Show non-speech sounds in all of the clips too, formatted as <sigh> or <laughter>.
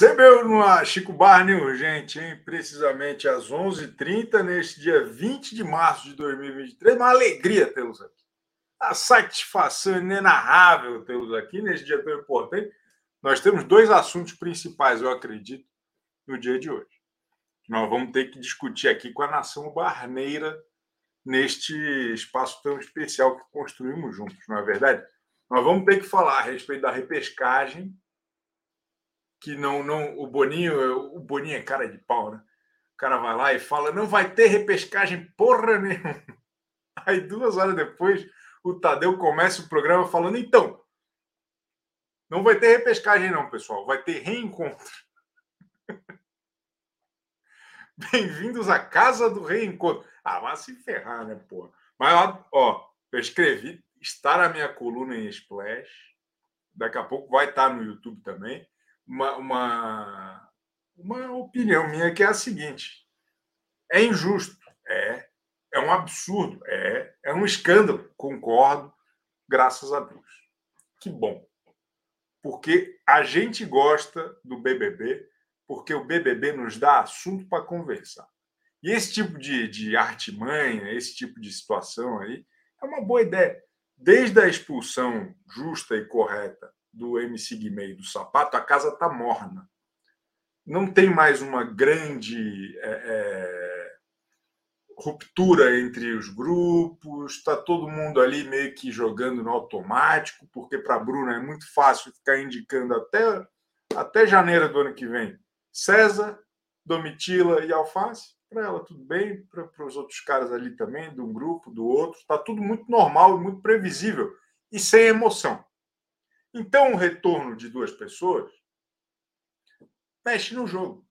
CBU no ar, Chico Barney urgente, hein? Precisamente às 11 h 30 neste dia 20 de março de 2023. Uma alegria tê-los aqui. A satisfação inenarrável tê-los aqui neste dia tão importante. Nós temos dois assuntos principais, eu acredito, no dia de hoje. Nós vamos ter que discutir aqui com a nação barneira neste espaço tão especial que construímos juntos, não é verdade? Nós vamos ter que falar a respeito da repescagem que não, não o Boninho, o Boninho é cara de pau, né? O cara vai lá e fala: não vai ter repescagem porra nenhuma. <laughs> Aí, duas horas depois, o Tadeu começa o programa falando: então, não vai ter repescagem, não, pessoal, vai ter reencontro. <laughs> Bem-vindos à casa do reencontro. Ah, vai se ferrar, né, porra? Mas, ó, eu escrevi, está na minha coluna em Splash. Daqui a pouco vai estar no YouTube também uma, uma, uma opinião minha que é a seguinte: é injusto, é, é um absurdo, é, é um escândalo, concordo, graças a Deus. Que bom. Porque a gente gosta do BBB, porque o BBB nos dá assunto para conversar. E esse tipo de, de artimanha, esse tipo de situação aí, é uma boa ideia. Desde a expulsão justa e correta do MC Guimê do Sapato, a casa está morna. Não tem mais uma grande é, é, ruptura entre os grupos, está todo mundo ali meio que jogando no automático, porque para a Bruna é muito fácil ficar indicando até, até janeiro do ano que vem César, Domitila e Alface. Para ela, tudo bem, para os outros caras ali também, de um grupo, do outro, está tudo muito normal e muito previsível e sem emoção. Então, o retorno de duas pessoas mexe no jogo,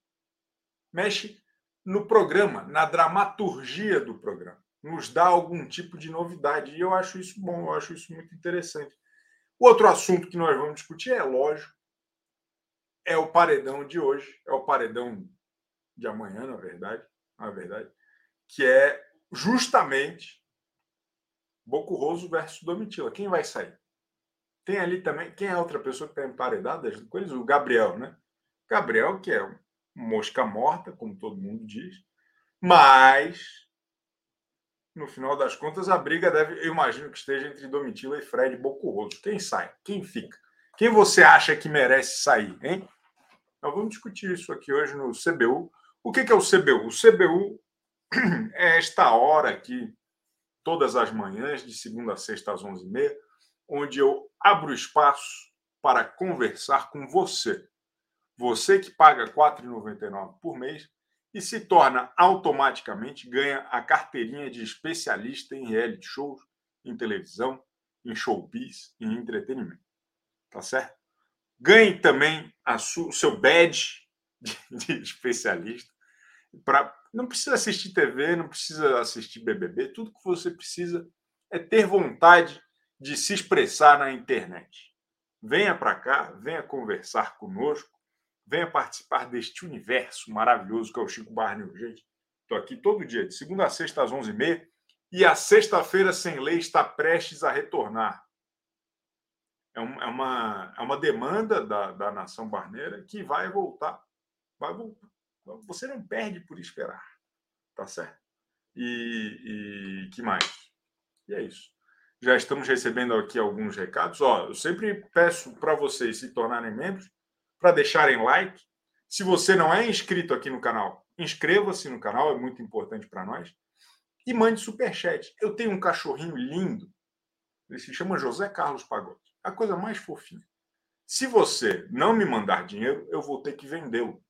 mexe no programa, na dramaturgia do programa, nos dá algum tipo de novidade. E eu acho isso bom, eu acho isso muito interessante. O outro assunto que nós vamos discutir é lógico, é o paredão de hoje, é o paredão de amanhã, na verdade, na verdade, que é justamente Bocurroso versus Domitila. Quem vai sair? Tem ali também, quem é outra pessoa que está emparedada com eles? O Gabriel, né? Gabriel, que é mosca morta, como todo mundo diz, mas no final das contas a briga deve, eu imagino que esteja entre Domitila e Fred Bocurroso. Quem sai? Quem fica? Quem você acha que merece sair, hein? Nós vamos discutir isso aqui hoje no CBU. O que é o CBU? O CBU <clears throat> é esta hora aqui, todas as manhãs, de segunda a sexta às 11h30, onde eu abro espaço para conversar com você. Você que paga R$ 4,99 por mês e se torna automaticamente ganha a carteirinha de especialista em reality shows, em televisão, em showbiz, em entretenimento. Tá certo? Ganhe também o seu badge de, de especialista. Pra, não precisa assistir TV, não precisa assistir BBB. Tudo que você precisa é ter vontade de se expressar na internet. Venha para cá, venha conversar conosco, venha participar deste universo maravilhoso que é o Chico Barney Urgente. Estou aqui todo dia, de segunda a sexta às 11h30, e a sexta-feira sem lei está prestes a retornar. É, é, uma, é uma demanda da, da nação barneira que vai voltar. Vai voltar. Você não perde por esperar. Tá certo? E, e que mais? E é isso. Já estamos recebendo aqui alguns recados. Ó, eu sempre peço para vocês se tornarem membros, para deixarem like. Se você não é inscrito aqui no canal, inscreva-se no canal, é muito importante para nós. E mande superchat. Eu tenho um cachorrinho lindo, ele se chama José Carlos Pagode. A coisa mais fofinha. Se você não me mandar dinheiro, eu vou ter que vendê-lo.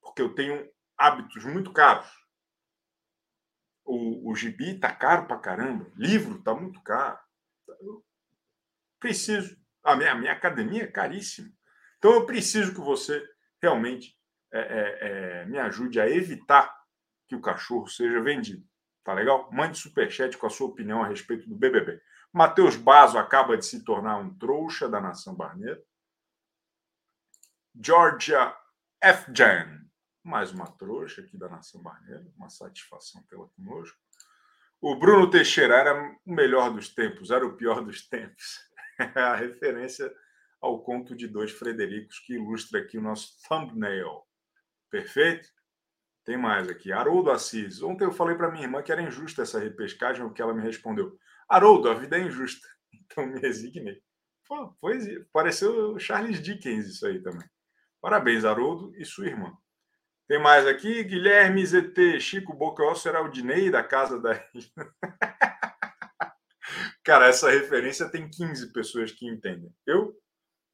Porque eu tenho hábitos muito caros o, o gibi tá caro para caramba, livro tá muito caro. Eu preciso. A minha, a minha academia é caríssima. Então eu preciso que você realmente é, é, é, me ajude a evitar que o cachorro seja vendido. Tá legal? Mande superchat com a sua opinião a respeito do BBB. Matheus Bazo acaba de se tornar um trouxa da nação barneira. Georgia F. Mais uma trouxa aqui da Nação Barneira, uma satisfação pela conosco. O Bruno Teixeira era o melhor dos tempos, era o pior dos tempos. <laughs> a referência ao conto de dois Fredericos, que ilustra aqui o nosso thumbnail. Perfeito? Tem mais aqui. Haroldo Assis. Ontem eu falei para minha irmã que era injusta essa repescagem, o que ela me respondeu. Haroldo, a vida é injusta. <laughs> Então me resignei. Pô, poesia. Pareceu Charles Dickens isso aí também. Parabéns, Haroldo e sua irmã. Tem mais aqui. Guilherme ZT. Chico Bocó será o Dinei da casa da. <laughs> Cara, essa referência tem 15 pessoas que entendem. Eu,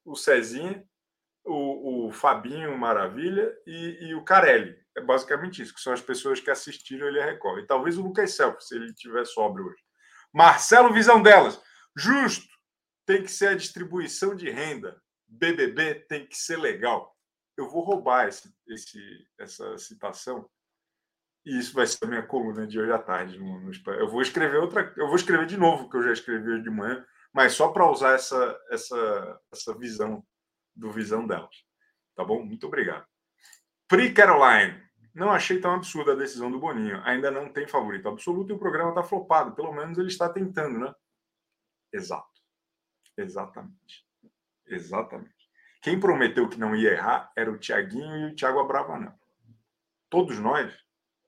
o Cezinha, o, o Fabinho Maravilha e, e, o Carelli. É basicamente isso, que são as pessoas que assistiram ele a Record. E talvez o Lucas Self, se ele tiver sóbrio hoje. Marcelo Visão delas. Justo. Tem que ser a distribuição de renda. BBB tem que ser legal. Eu vou roubar esse, esse, essa citação e isso vai ser a minha coluna de hoje à tarde. No, no, eu vou escrever outra, eu vou escrever de novo que eu já escrevi hoje de manhã, mas só para usar essa, essa, essa visão do visão delas. Tá bom? Muito obrigado. Pri Caroline. Não achei tão absurda a decisão do Boninho. Ainda não tem favorito absoluto e o programa está flopado. Pelo menos ele está tentando, né? Exato. Exatamente. Exatamente. Quem prometeu que não ia errar era o Tiaguinho e o Thiago Abravanel. Todos nós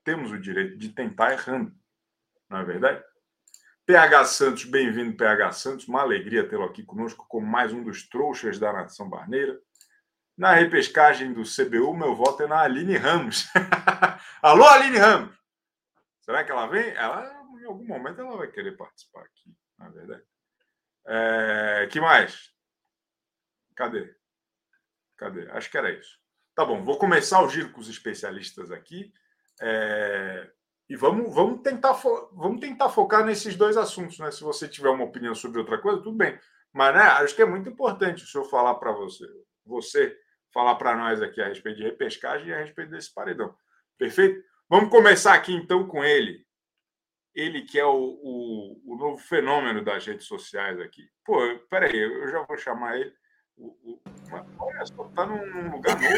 temos o direito de tentar errando. Não é verdade? PH Santos, bem-vindo, PH Santos. Uma alegria tê-lo aqui conosco como mais um dos trouxas da Nação Barneira. Na repescagem do CBU, meu voto é na Aline Ramos. <laughs> Alô, Aline Ramos! Será que ela vem? Ela, em algum momento, ela vai querer participar aqui, na é verdade. É, que mais? Cadê? Cadê? Acho que era isso. Tá bom, vou começar o giro com os especialistas aqui. É, e vamos, vamos, tentar vamos tentar focar nesses dois assuntos. Né? Se você tiver uma opinião sobre outra coisa, tudo bem. Mas né, acho que é muito importante o senhor falar para você, você falar para nós aqui a respeito de repescagem e a respeito desse paredão. Perfeito? Vamos começar aqui então com ele. Ele que é o, o, o novo fenômeno das redes sociais aqui. Pô, peraí, eu já vou chamar ele. O, o, olha só, tá num, lugar novo.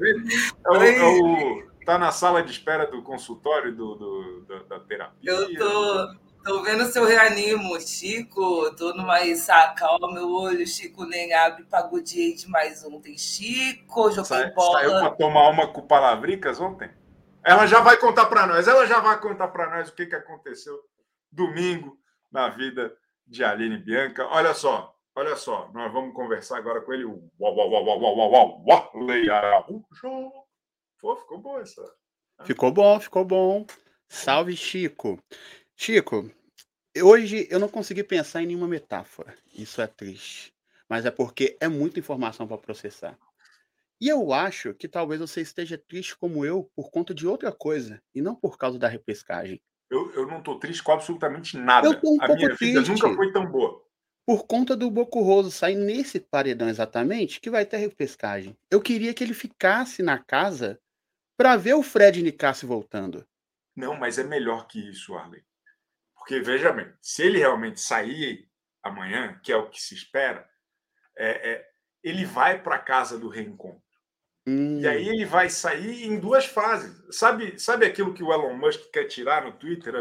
é, o, é o, tá na sala de espera do consultório do, do da, da, terapia. Eu tô, tô vendo seu reanimo, Chico. Tô numa calma meu olho. Chico nem abre, pagodinho de mais um. Tem Chico, joguei Sa bola. Saiu para tomar uma com palavricas ontem? Ela já vai contar para nós. Ela já vai contar para nós o que, que aconteceu domingo na vida de Aline Bianca. Olha só, Olha só, nós vamos conversar agora com ele. Uau, Araújo. Pô, ficou bom essa. Ficou bom, ficou bom. Salve, Chico. Chico, hoje eu não consegui pensar em nenhuma metáfora. Isso é triste. Mas é porque é muita informação para processar. E eu acho que talvez você esteja triste como eu por conta de outra coisa, e não por causa da repescagem. Eu, eu não estou triste com absolutamente nada. Eu tô um A pouco minha triste. vida nunca foi tão boa por conta do Bocurroso sair nesse paredão exatamente, que vai ter repescagem. Eu queria que ele ficasse na casa para ver o Fred Nicasse voltando. Não, mas é melhor que isso, Arley. Porque, veja bem, se ele realmente sair amanhã, que é o que se espera, é, é ele vai para a casa do reencontro. Hum. E aí ele vai sair em duas fases. Sabe, sabe aquilo que o Elon Musk quer tirar no Twitter?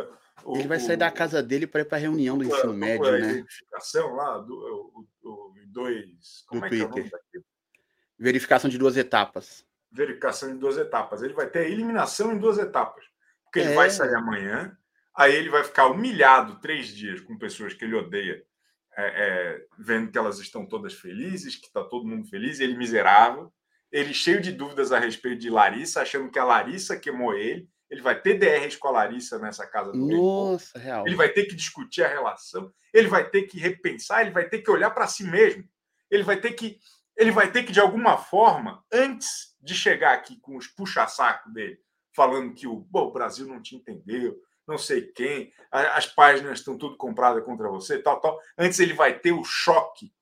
O, ele vai sair da casa dele para ir para a reunião do ensino médio, a né? Verificação lá do, do, dois. Como do é Twitter. Que é Verificação de duas etapas. Verificação de duas etapas. Ele vai ter a eliminação em duas etapas. Porque ele é. vai sair amanhã, aí ele vai ficar humilhado três dias com pessoas que ele odeia, é, é, vendo que elas estão todas felizes, que está todo mundo feliz, ele miserável. Ele cheio de dúvidas a respeito de Larissa, achando que a Larissa queimou ele ele vai ter DRs com a Larissa nessa casa do Nossa, real. Ele vai ter que discutir a relação, ele vai ter que repensar, ele vai ter que olhar para si mesmo. Ele vai ter que ele vai ter que de alguma forma, antes de chegar aqui com os puxa-saco dele, falando que o, bom, o Brasil não te entendeu, não sei quem, as páginas estão tudo compradas contra você, tal, tal. Antes ele vai ter o choque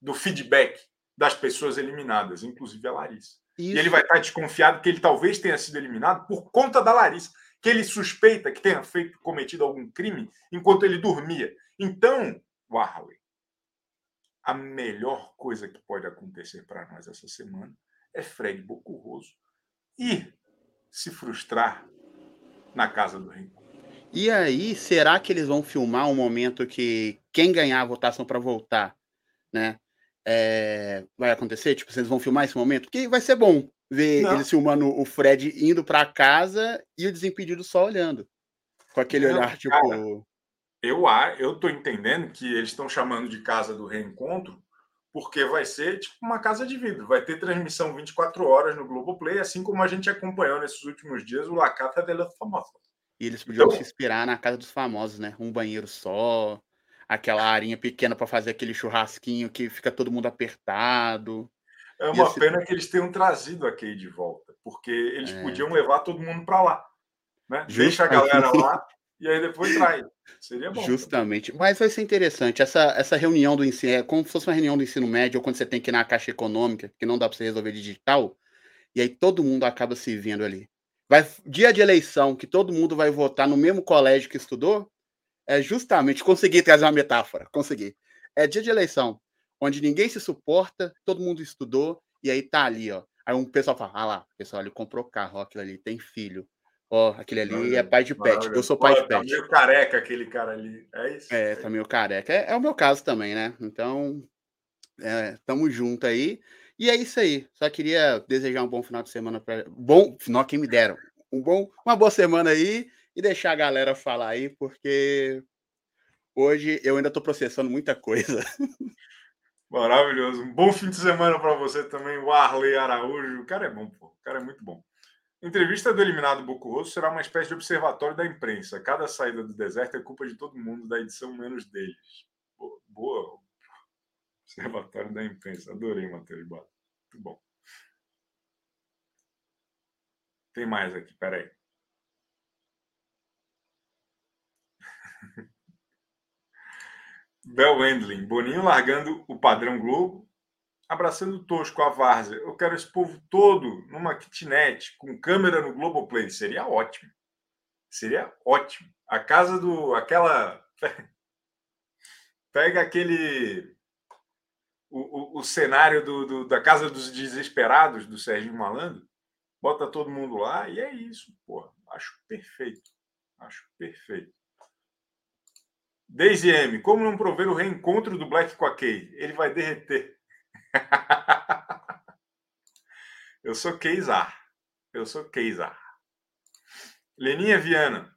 do feedback das pessoas eliminadas, inclusive a Larissa. Isso. E ele vai estar desconfiado que ele talvez tenha sido eliminado por conta da Larissa, que ele suspeita que tenha feito cometido algum crime enquanto ele dormia. Então, Warley, a melhor coisa que pode acontecer para nós essa semana é Fred Bocurroso ir se frustrar na casa do rei. E aí, será que eles vão filmar um momento que quem ganhar a votação para voltar né? É, vai acontecer? Tipo, vocês vão filmar esse momento? Que vai ser bom ver Não. eles filmando o Fred indo para casa e o Desimpedido só olhando. Com aquele Não, olhar, tipo. Cara, eu, eu tô entendendo que eles estão chamando de casa do reencontro porque vai ser tipo uma casa de vidro. Vai ter transmissão 24 horas no Globoplay, assim como a gente acompanhou nesses últimos dias o La Casa de los Famosos. E eles podiam então, se inspirar na casa dos famosos, né? Um banheiro só, aquela arinha pequena para fazer aquele churrasquinho que fica todo mundo apertado. É uma esse... pena que eles tenham trazido a Kay de volta, porque eles é... podiam levar todo mundo para lá. Né? Deixa a galera lá e aí depois <laughs> traz. Seria bom. Justamente. Mas vai ser interessante. Essa, essa reunião do ensino, é como se fosse uma reunião do ensino médio, ou quando você tem que ir na caixa econômica, que não dá para você resolver digital, e aí todo mundo acaba se vendo ali. Vai, dia de eleição, que todo mundo vai votar no mesmo colégio que estudou, é justamente conseguir trazer uma metáfora. Consegui. É dia de eleição, onde ninguém se suporta, todo mundo estudou, e aí tá ali, ó. Aí um pessoal fala: ah lá, pessoal, ele comprou carro, ó, aquilo ali tem filho. Ó, aquele ali é pai de pet. Eu sou pai Pô, de tá pet. Tá meio careca aquele cara ali. É isso? É, tá meio careca. É, é o meu caso também, né? Então, é, tamo junto aí. E é isso aí. Só queria desejar um bom final de semana para bom, final quem me deram. Um bom, uma boa semana aí e deixar a galera falar aí, porque hoje eu ainda tô processando muita coisa. Maravilhoso. Um bom fim de semana para você também, o Arley Araújo. O cara é bom, pô. O cara é muito bom. Entrevista do eliminado Rosso será uma espécie de observatório da imprensa. Cada saída do deserto é culpa de todo mundo, da edição menos deles. Boa. Observatório da imprensa. Adorei, Matheus. Muito bom. Tem mais aqui, peraí. Bel Wendling, Boninho largando o padrão Globo abraçando o Tosco, a Várzea. Eu quero esse povo todo numa kitnet, com câmera no Globoplay. Seria ótimo. Seria ótimo. A casa do. aquela. <laughs> Pega aquele. O, o, o cenário do, do, da Casa dos Desesperados, do Sérgio Malandro, bota todo mundo lá e é isso, pô. Acho perfeito. Acho perfeito. Daisy M, como não prover o reencontro do Black com a Kay? Ele vai derreter. <laughs> Eu sou Keizar. Eu sou Keizar. Leninha Viana.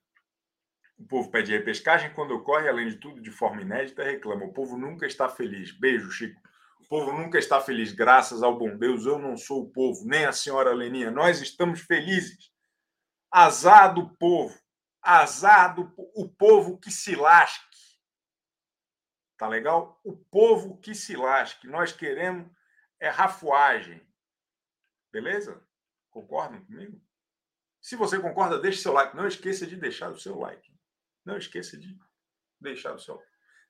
O povo pede repescagem quando ocorre, além de tudo, de forma inédita, reclama. O povo nunca está feliz. Beijo, Chico. O povo nunca está feliz, graças ao bom Deus. Eu não sou o povo, nem a senhora Leninha. Nós estamos felizes. Azar do povo. Azar do o povo que se lasque. Tá legal? O povo que se lasque. Nós queremos é rafuagem. Beleza? Concordam comigo? Se você concorda, deixe seu like. Não esqueça de deixar o seu like. Não esqueça de deixar o seu.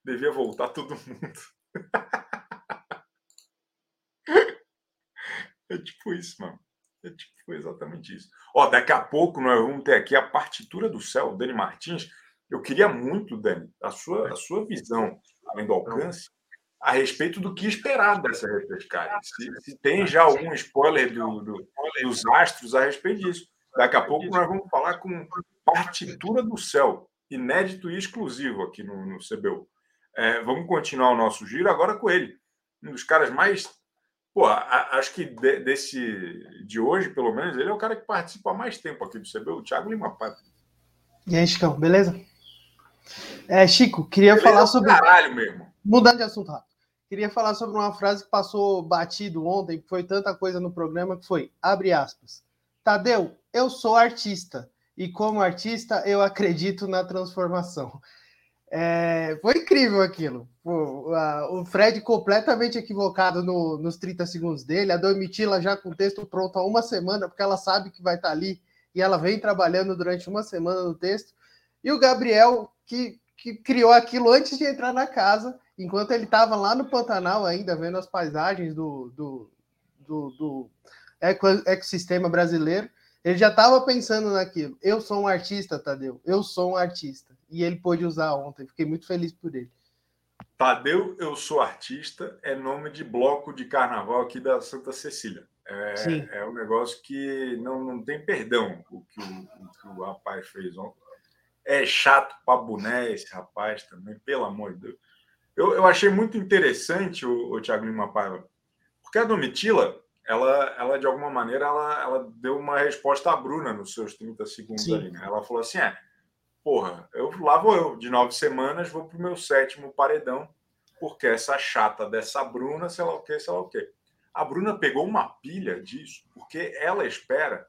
Devia voltar todo <laughs> mundo. é tipo isso, mano. É tipo exatamente isso. Ó, daqui a pouco nós vamos ter aqui a partitura do céu, Dani Martins. Eu queria muito, Dani, a sua, a sua visão além do alcance, a respeito do que esperar dessa repescagem. Se, se tem já algum spoiler do, do, dos astros a respeito disso. Daqui a pouco nós vamos falar com partitura do céu, inédito e exclusivo aqui no, no CBU. É, vamos continuar o nosso giro agora com ele, um dos caras mais. Pô, acho que de, desse de hoje, pelo menos, ele é o cara que participa há mais tempo aqui do CBU, o Thiago Lima Pátria. E aí, Chicão, beleza? É, Chico, queria beleza falar sobre. Caralho mesmo. Mudando de assunto rápido. Queria falar sobre uma frase que passou batido ontem, que foi tanta coisa no programa, que foi, abre aspas, Tadeu, eu sou artista, e como artista eu acredito na transformação. É, foi incrível aquilo. Pô, a, o Fred completamente equivocado no, nos 30 segundos dele, a Domitila já com o texto pronto há uma semana, porque ela sabe que vai estar ali, e ela vem trabalhando durante uma semana no texto, e o Gabriel, que, que criou aquilo antes de entrar na casa, enquanto ele estava lá no Pantanal ainda, vendo as paisagens do, do, do, do ecossistema brasileiro, ele já estava pensando naquilo. Eu sou um artista, Tadeu. Eu sou um artista. E ele pôde usar ontem. Fiquei muito feliz por ele. Tadeu, eu sou artista, é nome de bloco de carnaval aqui da Santa Cecília. É, é um negócio que não, não tem perdão o que o, o que o rapaz fez ontem. É chato para boné esse rapaz também, pelo amor de Deus. Eu, eu achei muito interessante o, o Thiago Lima Paiva, porque a Domitila, ela, ela de alguma maneira, ela, ela deu uma resposta à Bruna nos seus 30 segundos Sim. ali. Né? Ela falou assim: é, porra, eu, lá vou eu, de nove semanas, vou pro meu sétimo paredão, porque essa chata dessa Bruna, sei lá o que, sei lá o que. A Bruna pegou uma pilha disso, porque ela espera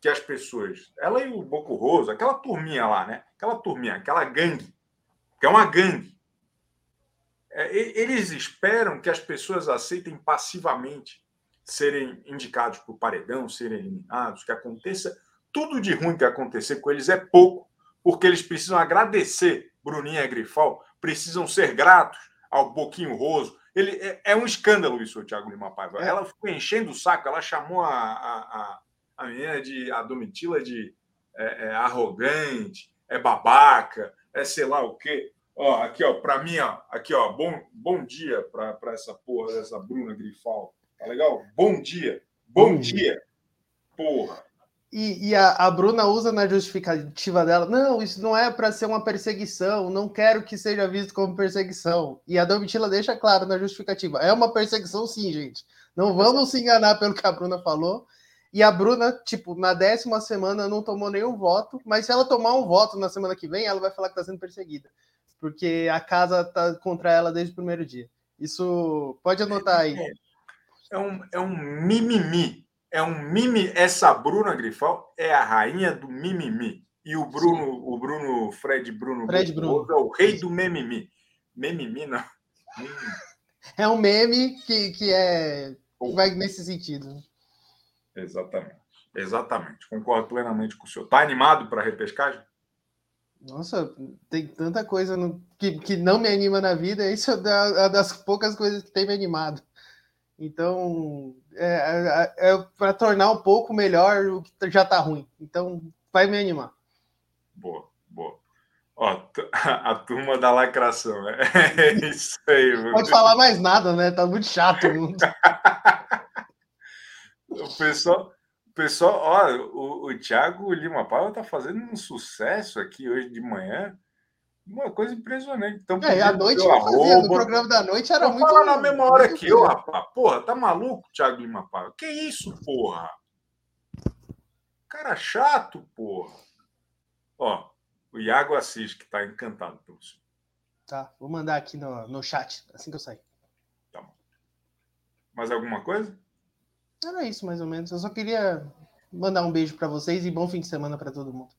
que as pessoas, ela e o Boco Roso, aquela turminha lá, né? Aquela turminha, aquela gangue, que é uma gangue. É, eles esperam que as pessoas aceitem passivamente serem indicados para o paredão, serem eliminados, que aconteça tudo de ruim que acontecer com eles é pouco, porque eles precisam agradecer Bruninha e Grifal, precisam ser gratos ao Boquinho Roso. Ele, é, é um escândalo isso, o Thiago Lima Paiva. É. Ela ficou enchendo o saco, ela chamou a, a, a, a menina de a Domitila de é, é, arrogante, é babaca, é sei lá o quê. Ó, aqui, ó, para mim, ó, aqui, ó, bom, bom dia para essa porra dessa Bruna Grifal. Tá legal? Bom dia. Bom, bom dia. dia. Porra. E, e a, a, Bruna usa na justificativa dela: não, isso não é para ser uma perseguição, não quero que seja visto como perseguição. E a Domitila deixa claro na justificativa: é uma perseguição, sim, gente. Não vamos se enganar pelo que a Bruna falou. E a Bruna, tipo, na décima semana não tomou nenhum voto, mas se ela tomar um voto na semana que vem, ela vai falar que está sendo perseguida, porque a casa tá contra ela desde o primeiro dia. Isso pode anotar aí. É um, é um mimimi é um mimi. Essa Bruna Grifal é a rainha do mimimi. E o Bruno, Sim. o Bruno, Fred Bruno, Fred Bruno. é o rei do memimi. Memimi, não. <laughs> É um meme que, que é. Vai nesse sentido. Exatamente. Exatamente. Concordo plenamente com o senhor. Está animado para a repescagem? Nossa, tem tanta coisa no, que, que não me anima na vida. Isso é uma das poucas coisas que tem me animado. Então, é, é, é para tornar um pouco melhor o que já está ruim. Então, vai me animar. Boa, boa. Ó, <laughs> a, turma da lacração. É, <laughs> é isso aí. Não pode falar mais nada, né? Tá muito chato. <laughs> o pessoal, o pessoal, ó, o, o Thiago Lima Paula tá fazendo um sucesso aqui hoje de manhã. Uma coisa impressionante. Então, é, a noite eu fazia, no programa da noite era eu muito. Fala na mesma hora que eu, rapaz. Porra, tá maluco, Thiago Lima Paiva? Que isso, porra? Cara chato, porra. Ó, o Iago Assis, que tá encantado pelo senhor. Tá, vou mandar aqui no, no chat, assim que eu sair. Tá bom. Mais alguma coisa? Era isso, mais ou menos. Eu só queria mandar um beijo para vocês e bom fim de semana para todo mundo.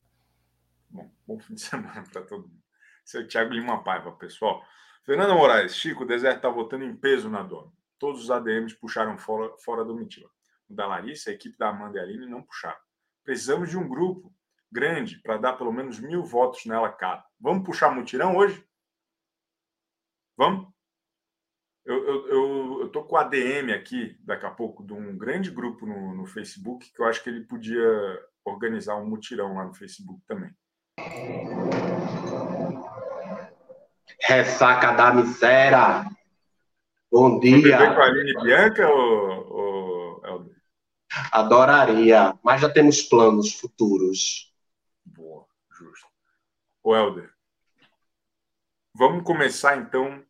Bom, bom fim de <laughs> semana para todo mundo. Seu Thiago Lima Paiva, pessoal. Fernanda Moraes, Chico, o deserto está votando em peso na dona. Todos os ADMs puxaram fora, fora do Mitila. O da Larissa, a equipe da Amanda e Aline não puxaram. Precisamos de um grupo grande para dar pelo menos mil votos nela cada. Vamos puxar mutirão hoje? Vamos? Eu, eu, eu, eu tô com o ADM aqui, daqui a pouco, de um grande grupo no, no Facebook, que eu acho que ele podia organizar um mutirão lá no Facebook também. Ressaca da miséria. Bom dia. Você com a Aline Bianca ou, ou Helder? Adoraria, mas já temos planos futuros. Boa, justo. O Helder, vamos começar então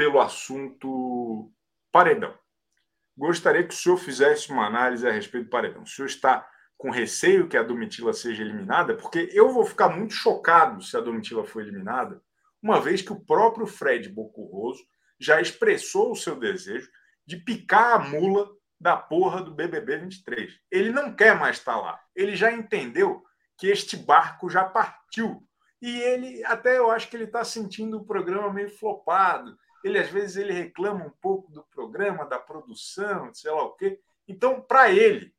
pelo assunto paredão. Gostaria que o senhor fizesse uma análise a respeito do paredão. O senhor está com receio que a Domitila seja eliminada? Porque eu vou ficar muito chocado se a Domitila for eliminada, uma vez que o próprio Fred Bocurroso já expressou o seu desejo de picar a mula da porra do BBB 23. Ele não quer mais estar lá. Ele já entendeu que este barco já partiu. E ele, até eu acho que ele está sentindo o programa meio flopado. Ele, às vezes, ele reclama um pouco do programa, da produção, sei lá o quê. Então, para ele,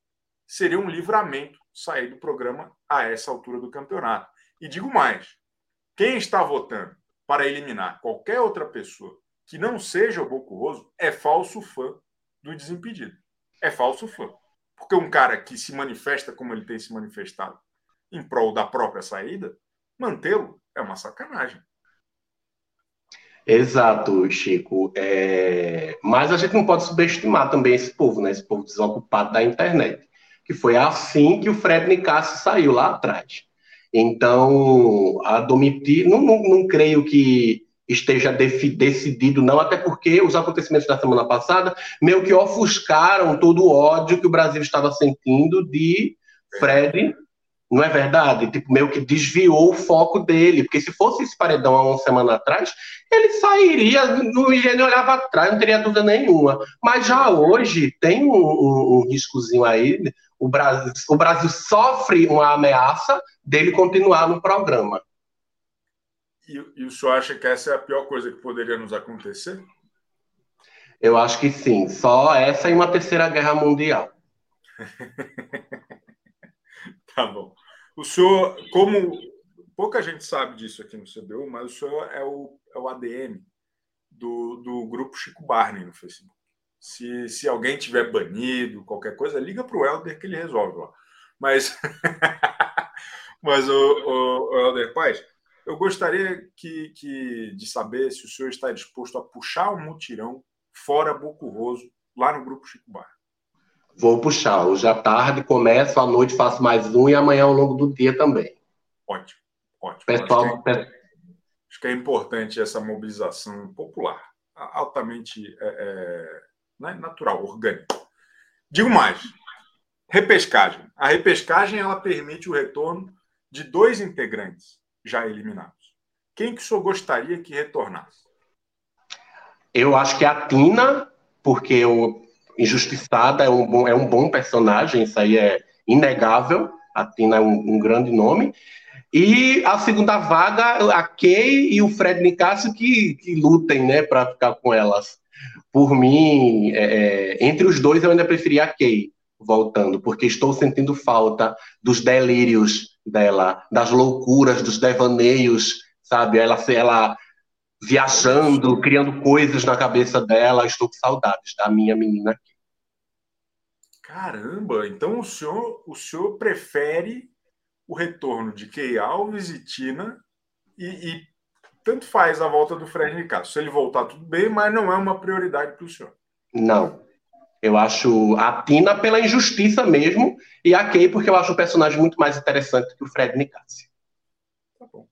seria um livramento sair do programa a essa altura do campeonato. E digo mais: quem está votando para eliminar qualquer outra pessoa que não seja o Bocurroso é falso fã do Desimpedido. É falso fã. Porque um cara que se manifesta como ele tem se manifestado em prol da própria saída, mantê-lo é uma sacanagem. Exato, Chico. É... Mas a gente não pode subestimar também esse povo, né? Esse povo desocupado da internet. Que foi assim que o Fred Nicasso saiu lá atrás. Então, a Domitila, não, não, não creio que esteja decidido, não, até porque os acontecimentos da semana passada meio que ofuscaram todo o ódio que o Brasil estava sentindo de Fred, não é verdade? Tipo, meio que desviou o foco dele, porque se fosse esse paredão há uma semana atrás, ele sairia, não iria nem olhar para trás, não teria dúvida nenhuma. Mas já hoje tem um, um, um riscozinho aí, o Brasil, o Brasil sofre uma ameaça dele continuar no programa. E, e o senhor acha que essa é a pior coisa que poderia nos acontecer? Eu acho que sim. Só essa e uma terceira guerra mundial. <laughs> tá bom. O senhor, como pouca gente sabe disso aqui no CBU, mas o senhor é o, é o ADM do, do grupo Chico Barney no Facebook. Se, se alguém tiver banido, qualquer coisa, liga para o Helder que ele resolve lá. Mas, <laughs> mas o, o, Helder Paz, eu gostaria que, que, de saber se o senhor está disposto a puxar um mutirão fora Bocurroso, lá no Grupo Chico Bar. Vou puxar. Hoje à tarde começo, à noite faço mais um e amanhã ao longo do dia também. Ótimo, ótimo. Pessoal, acho, que é, acho que é importante essa mobilização popular, altamente é, é, né, natural, orgânica. Digo mais, repescagem. A repescagem ela permite o retorno de dois integrantes já eliminados. Quem que o senhor gostaria que retornasse? Eu acho que a Tina, porque o Injustiçada é um bom, é um bom personagem, isso aí é inegável. A Tina é um, um grande nome. E a segunda vaga, a Kay e o Fred Nicásio que, que lutem, né, para ficar com elas. Por mim, é, é, entre os dois, eu ainda preferia a Kay voltando, porque estou sentindo falta dos delírios dela, das loucuras, dos devaneios, sabe? Ela, ela viajando, criando coisas na cabeça dela. Estou com saudades da minha menina aqui. Caramba, então o senhor, o senhor prefere o retorno de Key Alves e Tina e, e tanto faz a volta do Fred Nicasso. Se ele voltar, tudo bem, mas não é uma prioridade para o senhor. Não. Eu acho a Tina pela injustiça mesmo e a Kay porque eu acho um personagem muito mais interessante que o Fred Nicassi. Tá bom.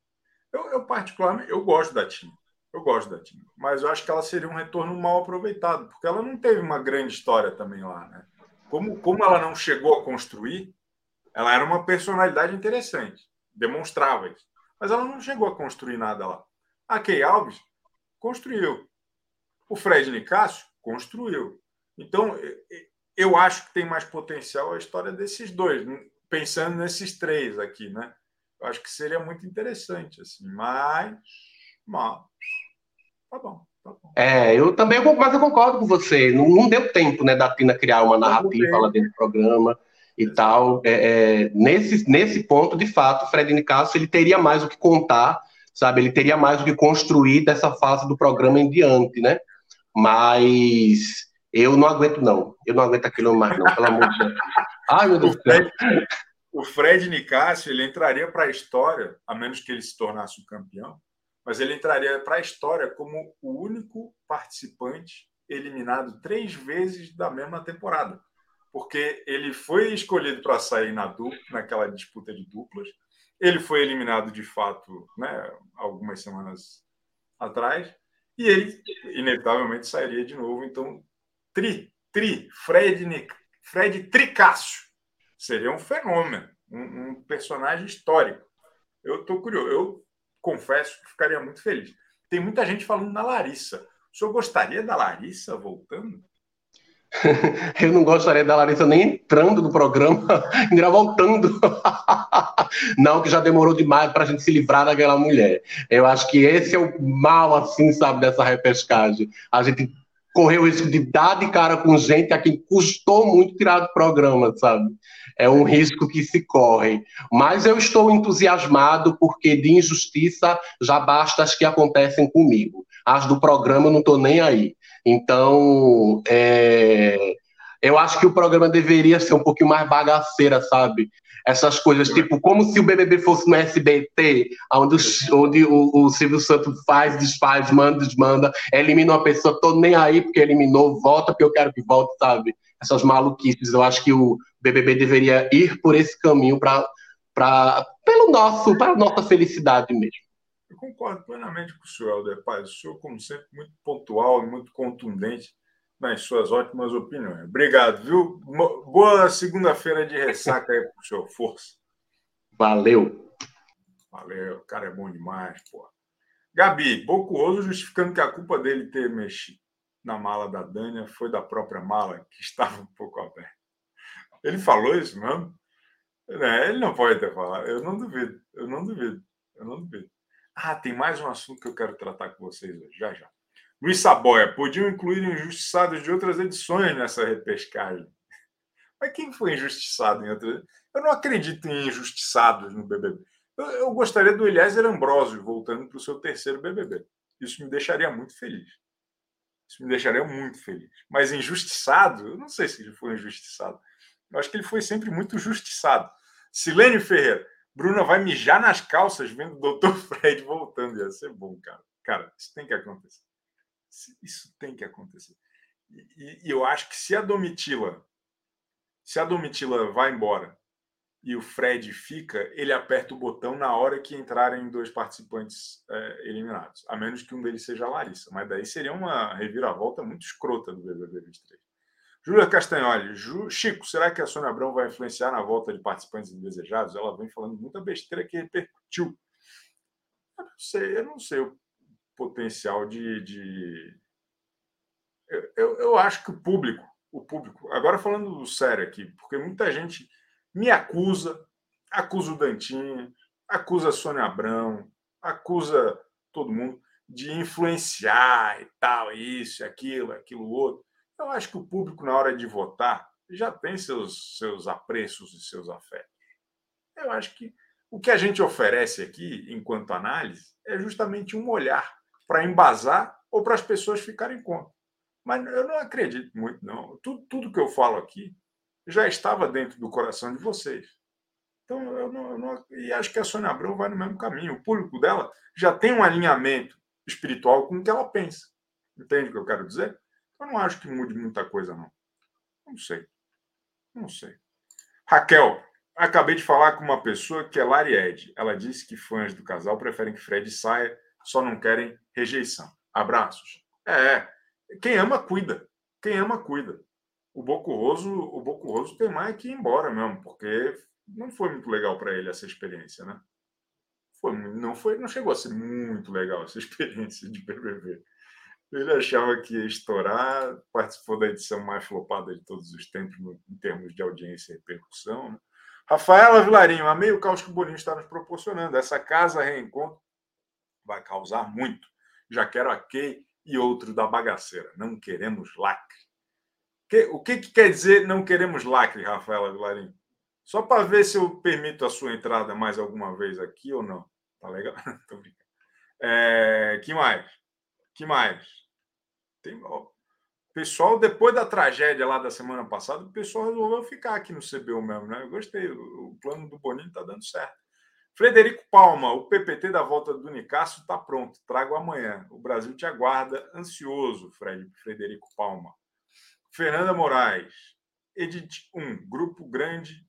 Eu, eu, particularmente, eu gosto da Tina. Eu gosto da Tina. Mas eu acho que ela seria um retorno mal aproveitado, porque ela não teve uma grande história também lá, né? Como, como ela não chegou a construir, ela era uma personalidade interessante, demonstrava isso. Mas ela não chegou a construir nada lá. A Kay Alves construiu. O Fred Nicásio construiu. Então, eu acho que tem mais potencial a história desses dois, pensando nesses três aqui, né? Eu acho que seria muito interessante, assim, mas. mas tá bom. É, eu também, mas eu concordo com você. Não, não deu tempo, né, da Tina criar uma narrativa lá dentro do programa e tal. É, é, nesse, nesse ponto, de fato, o Fred Nicasso ele teria mais o que contar, sabe? Ele teria mais o que construir dessa fase do programa em diante, né? Mas eu não aguento, não. Eu não aguento aquilo mais, não, pelo amor de Deus. <laughs> Ai, meu Deus do céu. O Fred Nicásio, ele entraria para a história, a menos que ele se tornasse o campeão, mas ele entraria para a história como o único participante eliminado três vezes da mesma temporada. Porque ele foi escolhido para sair na dupla, naquela disputa de duplas. Ele foi eliminado de fato né, algumas semanas atrás. E ele, inevitavelmente, sairia de novo. Então, Tri, Tri, Fred, Fred Tricácio. Seria um fenômeno, um, um personagem histórico. Eu estou curioso, eu confesso que ficaria muito feliz. Tem muita gente falando na Larissa. O senhor gostaria da Larissa voltando? <laughs> Eu não gostaria da Larissa nem entrando no programa, <laughs> ainda voltando. <laughs> Não, que já demorou demais para a gente se livrar daquela mulher. Eu acho que esse é o mal, assim, sabe, dessa repescagem. A gente correu o risco de dar de cara com gente a quem custou muito tirar do programa, sabe? É um risco que se corre. Mas eu estou entusiasmado porque de injustiça já basta as que acontecem comigo. As do programa não estou nem aí. Então, é... eu acho que o programa deveria ser um pouquinho mais bagaceira, sabe? Essas coisas, tipo, como se o BBB fosse no SBT, onde, o, onde o, o Silvio Santos faz, desfaz, manda, desmanda, elimina uma pessoa, tô nem aí porque eliminou, volta porque eu quero que volte, sabe? Essas maluquices. Eu acho que o BBB deveria ir por esse caminho para pelo nosso, para nossa felicidade mesmo. concordo plenamente com o senhor, Helder Paz. O senhor, como sempre, muito pontual e muito contundente nas suas ótimas opiniões. Obrigado, viu? Boa segunda-feira de ressaca aí pro senhor. Força. Valeu. Valeu. O cara é bom demais, pô. Gabi, Bocuoso justificando que a culpa dele ter mexido na mala da Dânia foi da própria mala, que estava um pouco aberta. Ele falou isso mesmo? É, ele não pode ter falado. Eu não duvido. Eu não duvido. Eu não duvido. Ah, tem mais um assunto que eu quero tratar com vocês hoje. Já, já. Luiz Saboia, podiam incluir injustiçados de outras edições nessa repescagem. Mas quem foi injustiçado em outras? Eu não acredito em injustiçados no BBB. Eu, eu gostaria do Eliezer Ambrosio voltando para o seu terceiro BBB. Isso me deixaria muito feliz. Isso me deixaria muito feliz. Mas injustiçado, eu não sei se ele foi injustiçado. Eu acho que ele foi sempre muito justiçado. Silênio Ferreira, Bruna vai mijar nas calças vendo o Dr. <laughs> Fred voltando. Ia ser bom, cara. Cara, isso tem que acontecer. Isso tem que acontecer. E, e eu acho que se a Domitila, se a Domitila vai embora e o Fred fica, ele aperta o botão na hora que entrarem dois participantes é, eliminados, a menos que um deles seja a Larissa. Mas daí seria uma reviravolta muito escrota do BBB 23. Júlia Castanholi, Ju... Chico, será que a Sônia Abrão vai influenciar na volta de participantes indesejados? Ela vem falando muita besteira que repercutiu. Eu não sei, eu não sei o potencial de. de... Eu, eu, acho que o público, o público, agora falando sério aqui, porque muita gente me acusa, acusa o Dantinha, acusa a Sônia Abrão, acusa todo mundo de influenciar e tal, isso, aquilo, aquilo outro. Eu acho que o público, na hora de votar, já tem seus, seus apreços e seus afetos. Eu acho que o que a gente oferece aqui, enquanto análise, é justamente um olhar para embasar ou para as pessoas ficarem contra. Mas eu não acredito muito, não. Tudo, tudo que eu falo aqui já estava dentro do coração de vocês. Então, eu não, eu não, e acho que a Sônia Abrão vai no mesmo caminho. O público dela já tem um alinhamento espiritual com o que ela pensa. Entende o que eu quero dizer? Eu não acho que mude muita coisa, não. Não sei. Não sei. Raquel, acabei de falar com uma pessoa que é Laried. Ela disse que fãs do casal preferem que Fred saia, só não querem rejeição. Abraços. É, quem ama, cuida. Quem ama, cuida. O Bocurroso, o Bocurroso tem mais que ir embora mesmo, porque não foi muito legal para ele essa experiência, né? Foi, não foi, não chegou a ser muito legal essa <laughs> experiência de BBB. Ele achava que ia estourar, participou da edição mais flopada de todos os tempos em termos de audiência e repercussão. Né? Rafaela Vilarinho, amei o caos que o Boninho está nos proporcionando. Essa casa reencontro vai causar muito. Já quero a Kay e outro da bagaceira. Não queremos lacre. Que, o que, que, quer dizer não queremos lacre, Rafaela Vilarinho? Só para ver se eu permito a sua entrada mais alguma vez aqui ou não. Tá legal? <laughs> Tô brincando. É, que mais? Que mais? Tem, ó, pessoal, depois da tragédia lá da semana passada, o pessoal resolveu ficar aqui no CBU mesmo, né? Eu gostei, o, o plano do Boninho está dando certo. Frederico Palma, o PPT da volta do Nicasso está pronto, trago amanhã. O Brasil te aguarda ansioso, Fred, Frederico Palma. Fernanda Moraes, Edit 1, grupo grande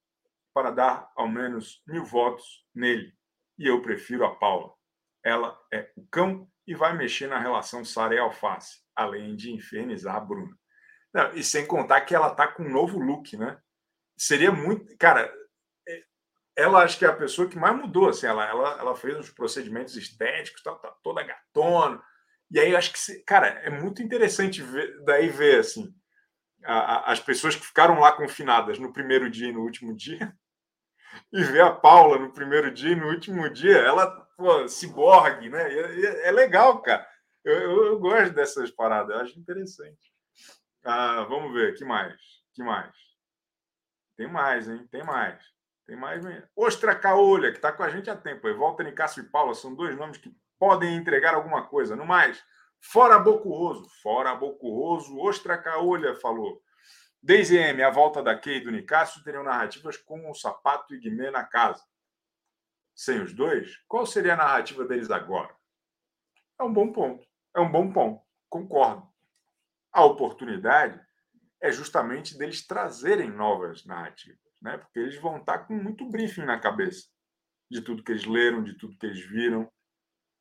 para dar ao menos mil votos nele. E eu prefiro a Paula. Ela é o cão e vai mexer na relação Sara e Alface além de infernizar a Bruna. Não, e sem contar que ela tá com um novo look, né? Seria muito. Cara, ela acho que é a pessoa que mais mudou. Assim, ela, ela, ela fez uns procedimentos estéticos, tá, tá toda gatona. E aí acho que, cara, é muito interessante ver, daí ver assim, a, a, as pessoas que ficaram lá confinadas no primeiro dia e no último dia, <laughs> e ver a Paula no primeiro dia e no último dia, ela, pô, ciborgue, né? É, é legal, cara. Eu, eu, eu, gosto dessas paradas, eu acho interessante. Ah, vamos ver, que mais? que mais? Tem mais, hein? Tem mais. Tem mais mesmo. Ostra Caolha, que está com a gente há tempo. Aí. Walter Cássio e Paula são dois nomes que podem entregar alguma coisa. No mais, fora Bocurroso. Fora Bocurroso. Ostra Caolha falou. Desde M, a volta da Kay e do Nicásio teriam narrativas com o Sapato e Guimê na casa. Sem os dois, qual seria a narrativa deles agora? É um bom ponto é um bom ponto, concordo. A oportunidade é justamente deles trazerem novas narrativas, né? porque eles vão estar com muito briefing na cabeça de tudo que eles leram, de tudo que eles viram.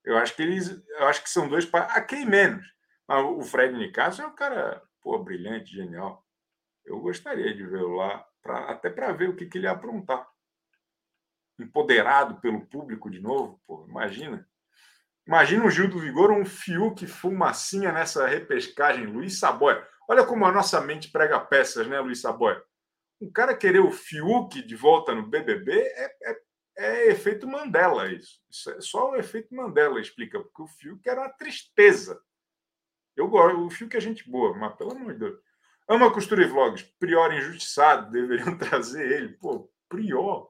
Eu acho que eles. Eu acho que são dois. A quem menos. Mas o Fred Nicasso é um cara pô, brilhante, genial. Eu gostaria de vê-lo lá, pra, até para ver o que, que ele ia aprontar. Empoderado pelo público de novo, pô, imagina. Imagina o Gil do Vigor, um Fiuk fumacinha nessa repescagem. Luiz Saboia. Olha como a nossa mente prega peças, né, Luiz Saboia? Um cara querer o Fiuk de volta no BBB é, é, é efeito Mandela, isso. isso. É só o efeito Mandela explica, porque o Fiuk era uma tristeza. Eu gosto, o Fiuk é gente boa, mas pelo amor de Deus. Ama Costura e Vlogs, Prior injustiçado, <laughs> deveriam trazer ele. Pô, Prior.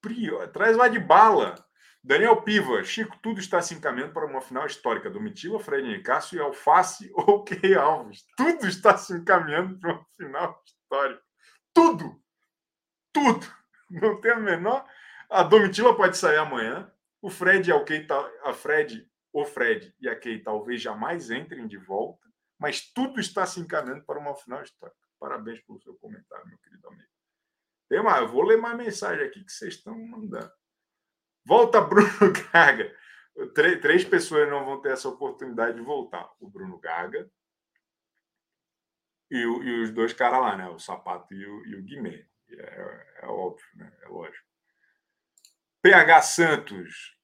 Prior, traz lá de bala. Daniel Piva, Chico, tudo está se encaminhando para uma final histórica. Domitila, Fred Nicasso e Alface <laughs> ou Key Alves. Tudo está se encaminhando para uma final histórica. Tudo! Tudo! <laughs> Não tem a menor. A Domitila pode sair amanhã. O Fred é o Key, a Fred, o Fred e a Key talvez jamais entrem de volta, mas tudo está se encaminhando para uma final histórica. Parabéns pelo seu comentário, meu querido amigo. Tem mais, eu vou ler mais mensagem aqui que vocês estão mandando. Volta Bruno <laughs> Gaga. Três, três pessoas não vão ter essa oportunidade de voltar. O Bruno Gaga e, e os dois caras lá, né? O Sapato e o, e o Guimê. É, é, óbvio, né? É lógico. PH Santos.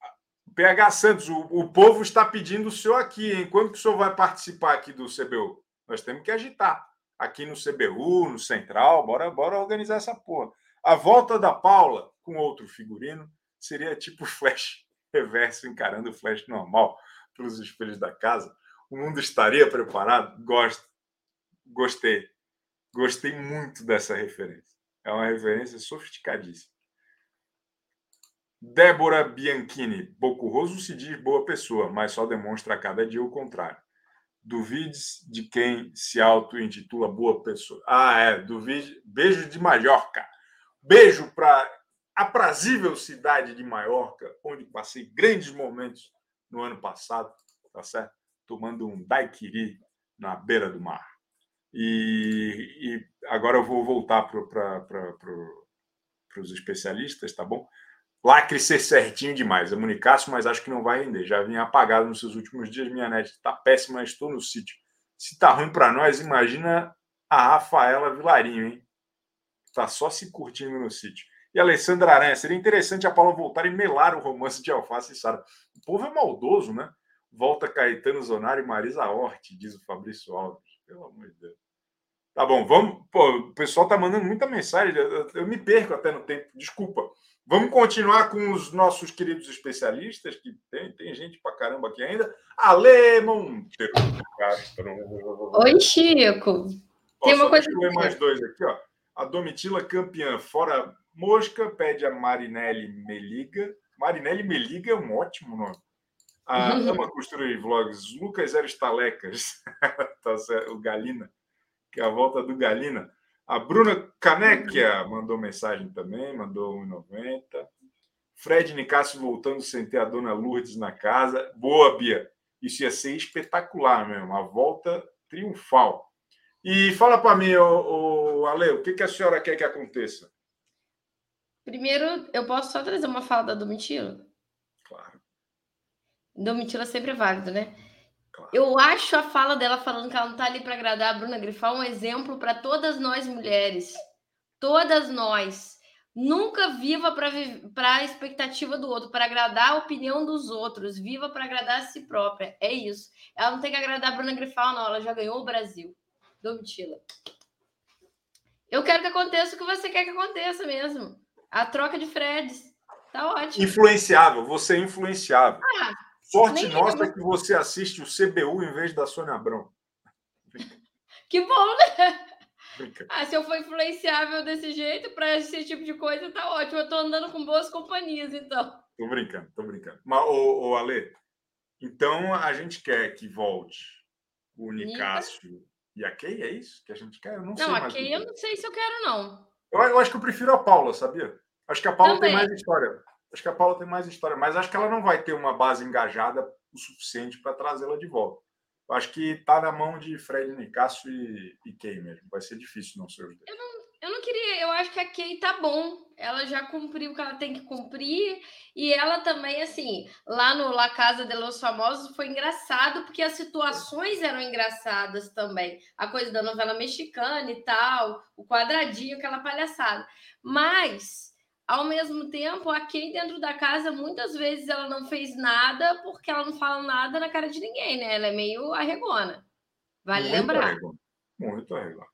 PH Santos, o, o povo está pedindo o senhor aqui, hein? Quando que o senhor vai participar aqui do CBU? Nós temos que agitar. Aqui no CBU, no Central, bora, bora organizar essa porra. A volta da Paula com outro figurino seria tipo <laughs> flash reverso encarando o flash normal pelos espelhos da casa. O mundo estaria preparado? Gosto. Gostei. Gostei muito dessa referência. É uma referência sofisticadíssima. Débora Bianchini. Bocurroso se diz boa pessoa, mas só demonstra a cada dia o contrário. Duvides de quem se auto-intitula boa pessoa. Ah, é. Duvide. Beijo de Mallorca. Beijo para aprazível cidade de Maiorca, onde passei grandes momentos no ano passado, tá certo? Tomando um daiquiri na beira do mar. E, e agora eu vou voltar para pro, os especialistas, tá bom? Lá crescer certinho demais. É Municaço, mas acho que não vai render. Já vinha apagado nos seus últimos dias. Minha net está péssima, estou no sítio. Se tá ruim para nós, imagina a Rafaela Vilarinho, hein? Tá só se curtindo no sítio. E Alessandra Aranha, seria interessante a Paula voltar e melar o romance de Alface e Sara. O povo é maldoso, né? Volta Caetano Zonari e Marisa Hort, diz o Fabrício Alves. Pelo amor de Deus. Tá bom, vamos. Pô, o pessoal tá mandando muita mensagem. Eu, eu, me perco até no tempo. Desculpa. Vamos continuar com os nossos queridos especialistas, que tem, tem gente pra caramba aqui ainda. Ale Monteiro. Oi, Chico. Ó, tem uma coisa. Deixa eu ler mais dois aqui, ó. A Domitila campeã, fora Mosca pede a Marinelli Meliga. Marinelli Meliga é um ótimo nome. A <laughs> Ama Costura e Vlogs, Lucas Eres Talecas, <laughs> tá certo, o Galina, que é a volta do Galina. A Bruna Canequia mandou mensagem também, mandou 1,90. Fred Nicásio voltando sem ter a dona Lourdes na casa. Boa, Bia. Isso ia ser espetacular mesmo, uma volta triunfal. E fala para mim, o, Ale, o que, que a senhora quer que aconteça? Primeiro, eu posso só trazer uma fala da Domitila? Claro. Domitila sempre é válido, né? Claro. Eu acho a fala dela falando que ela não tá ali para agradar a Bruna Grifal um exemplo para todas nós mulheres. Todas nós. Nunca viva para a expectativa do outro, para agradar a opinião dos outros. Viva para agradar a si própria. É isso. Ela não tem que agradar a Bruna Grifal, não. Ela já ganhou o Brasil. Domitila. Eu quero que aconteça o que você quer que aconteça mesmo. A troca de Freds. Tá ótimo. Influenciável, você é influenciável. Ah, Sorte nossa é que você assiste o CBU em vez da Sônia Abrão. <laughs> Que bom, né? Ah, se eu for influenciável desse jeito para esse tipo de coisa, tá ótimo. Eu tô andando com boas companhias, então. Tô brincando, tô brincando. Mas, ô, ô Ale, então a gente quer que volte o Nicásio e a Kay, é isso que a gente quer? Eu não, não sei. Não, a Kay eu não sei se eu quero, não. Eu, eu, acho que eu prefiro a Paula, sabia? Acho que a Paula Também. tem mais história. Acho que a Paula tem mais história, mas acho que ela não vai ter uma base engajada o suficiente para trazê-la de volta. Eu acho que está na mão de Fred Nicasso e, e Kay mesmo. Vai ser difícil não ser os dois. Eu não, Eu não queria, eu acho que a Kay tá bom. Ela já cumpriu o que ela tem que cumprir. E ela também, assim, lá no La Casa de los Famosos foi engraçado, porque as situações eram engraçadas também. A coisa da novela mexicana e tal, o quadradinho, aquela palhaçada. Mas, ao mesmo tempo, a Kay dentro da casa, muitas vezes ela não fez nada porque ela não fala nada na cara de ninguém, né? Ela é meio arregona. Vale Muito lembrar. Arregona. Muito arregona.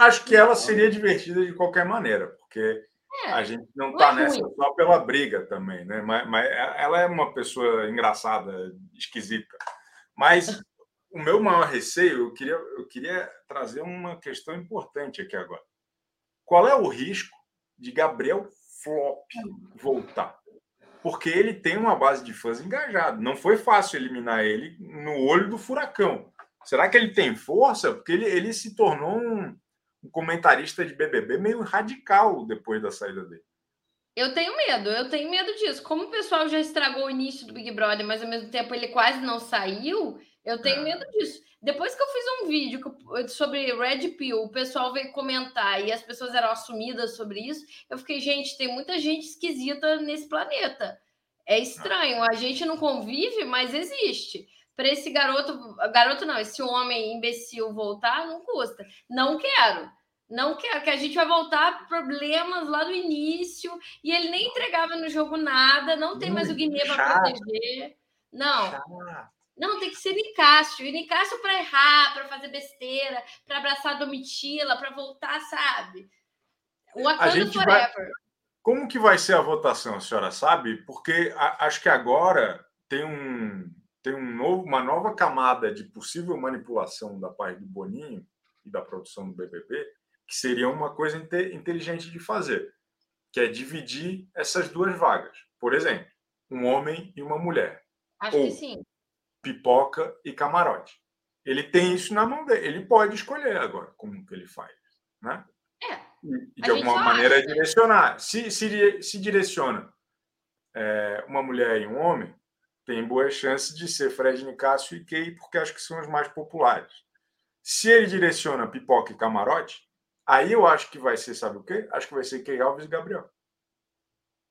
Acho que ela seria divertida de qualquer maneira, porque é, a gente não está é nessa ruim. só pela briga também, né? Mas, mas, ela é uma pessoa engraçada, esquisita. Mas o meu maior receio, eu queria, eu queria trazer uma questão importante aqui agora. Qual é o risco de Gabriel Flop voltar? Porque ele tem uma base de fãs engajado. Não foi fácil eliminar ele no olho do furacão. Será que ele tem força? Porque ele, ele se tornou um, um comentarista de BBB meio radical depois da saída dele. Eu tenho medo, eu tenho medo disso. Como o pessoal já estragou o início do Big Brother, mas ao mesmo tempo ele quase não saiu, eu tenho é. medo disso. Depois que eu fiz um vídeo sobre Red Pill, o pessoal veio comentar e as pessoas eram assumidas sobre isso, eu fiquei, gente, tem muita gente esquisita nesse planeta. É estranho, a gente não convive, mas existe para esse garoto, garoto não, esse homem imbecil voltar, não custa. Não quero. Não quero, que a gente vai voltar problemas lá do início e ele nem entregava no jogo nada, não tem mais o Guimê para proteger. Não. Não, tem que ser Nicásio. E Nicásio para errar, para fazer besteira, para abraçar a Domitila, para voltar, sabe? O Wakanda Forever. Vai... Como que vai ser a votação, a senhora sabe? Porque a, acho que agora tem um, tem um novo, uma nova camada de possível manipulação da parte do Boninho e da produção do BBB, que seria uma coisa inteligente de fazer, que é dividir essas duas vagas. Por exemplo, um homem e uma mulher. Acho ou que sim. Pipoca e camarote. Ele tem isso na mão dele. Ele pode escolher agora como que ele faz, né? É. E de alguma maneira acha. direcionar. Se, se, se direciona é, uma mulher e um homem, tem boas chances de ser Fred Nicásio e Key, porque acho que são os mais populares. Se ele direciona pipoca e camarote, aí eu acho que vai ser, sabe o quê? Acho que vai ser Key Alves e Gabriel.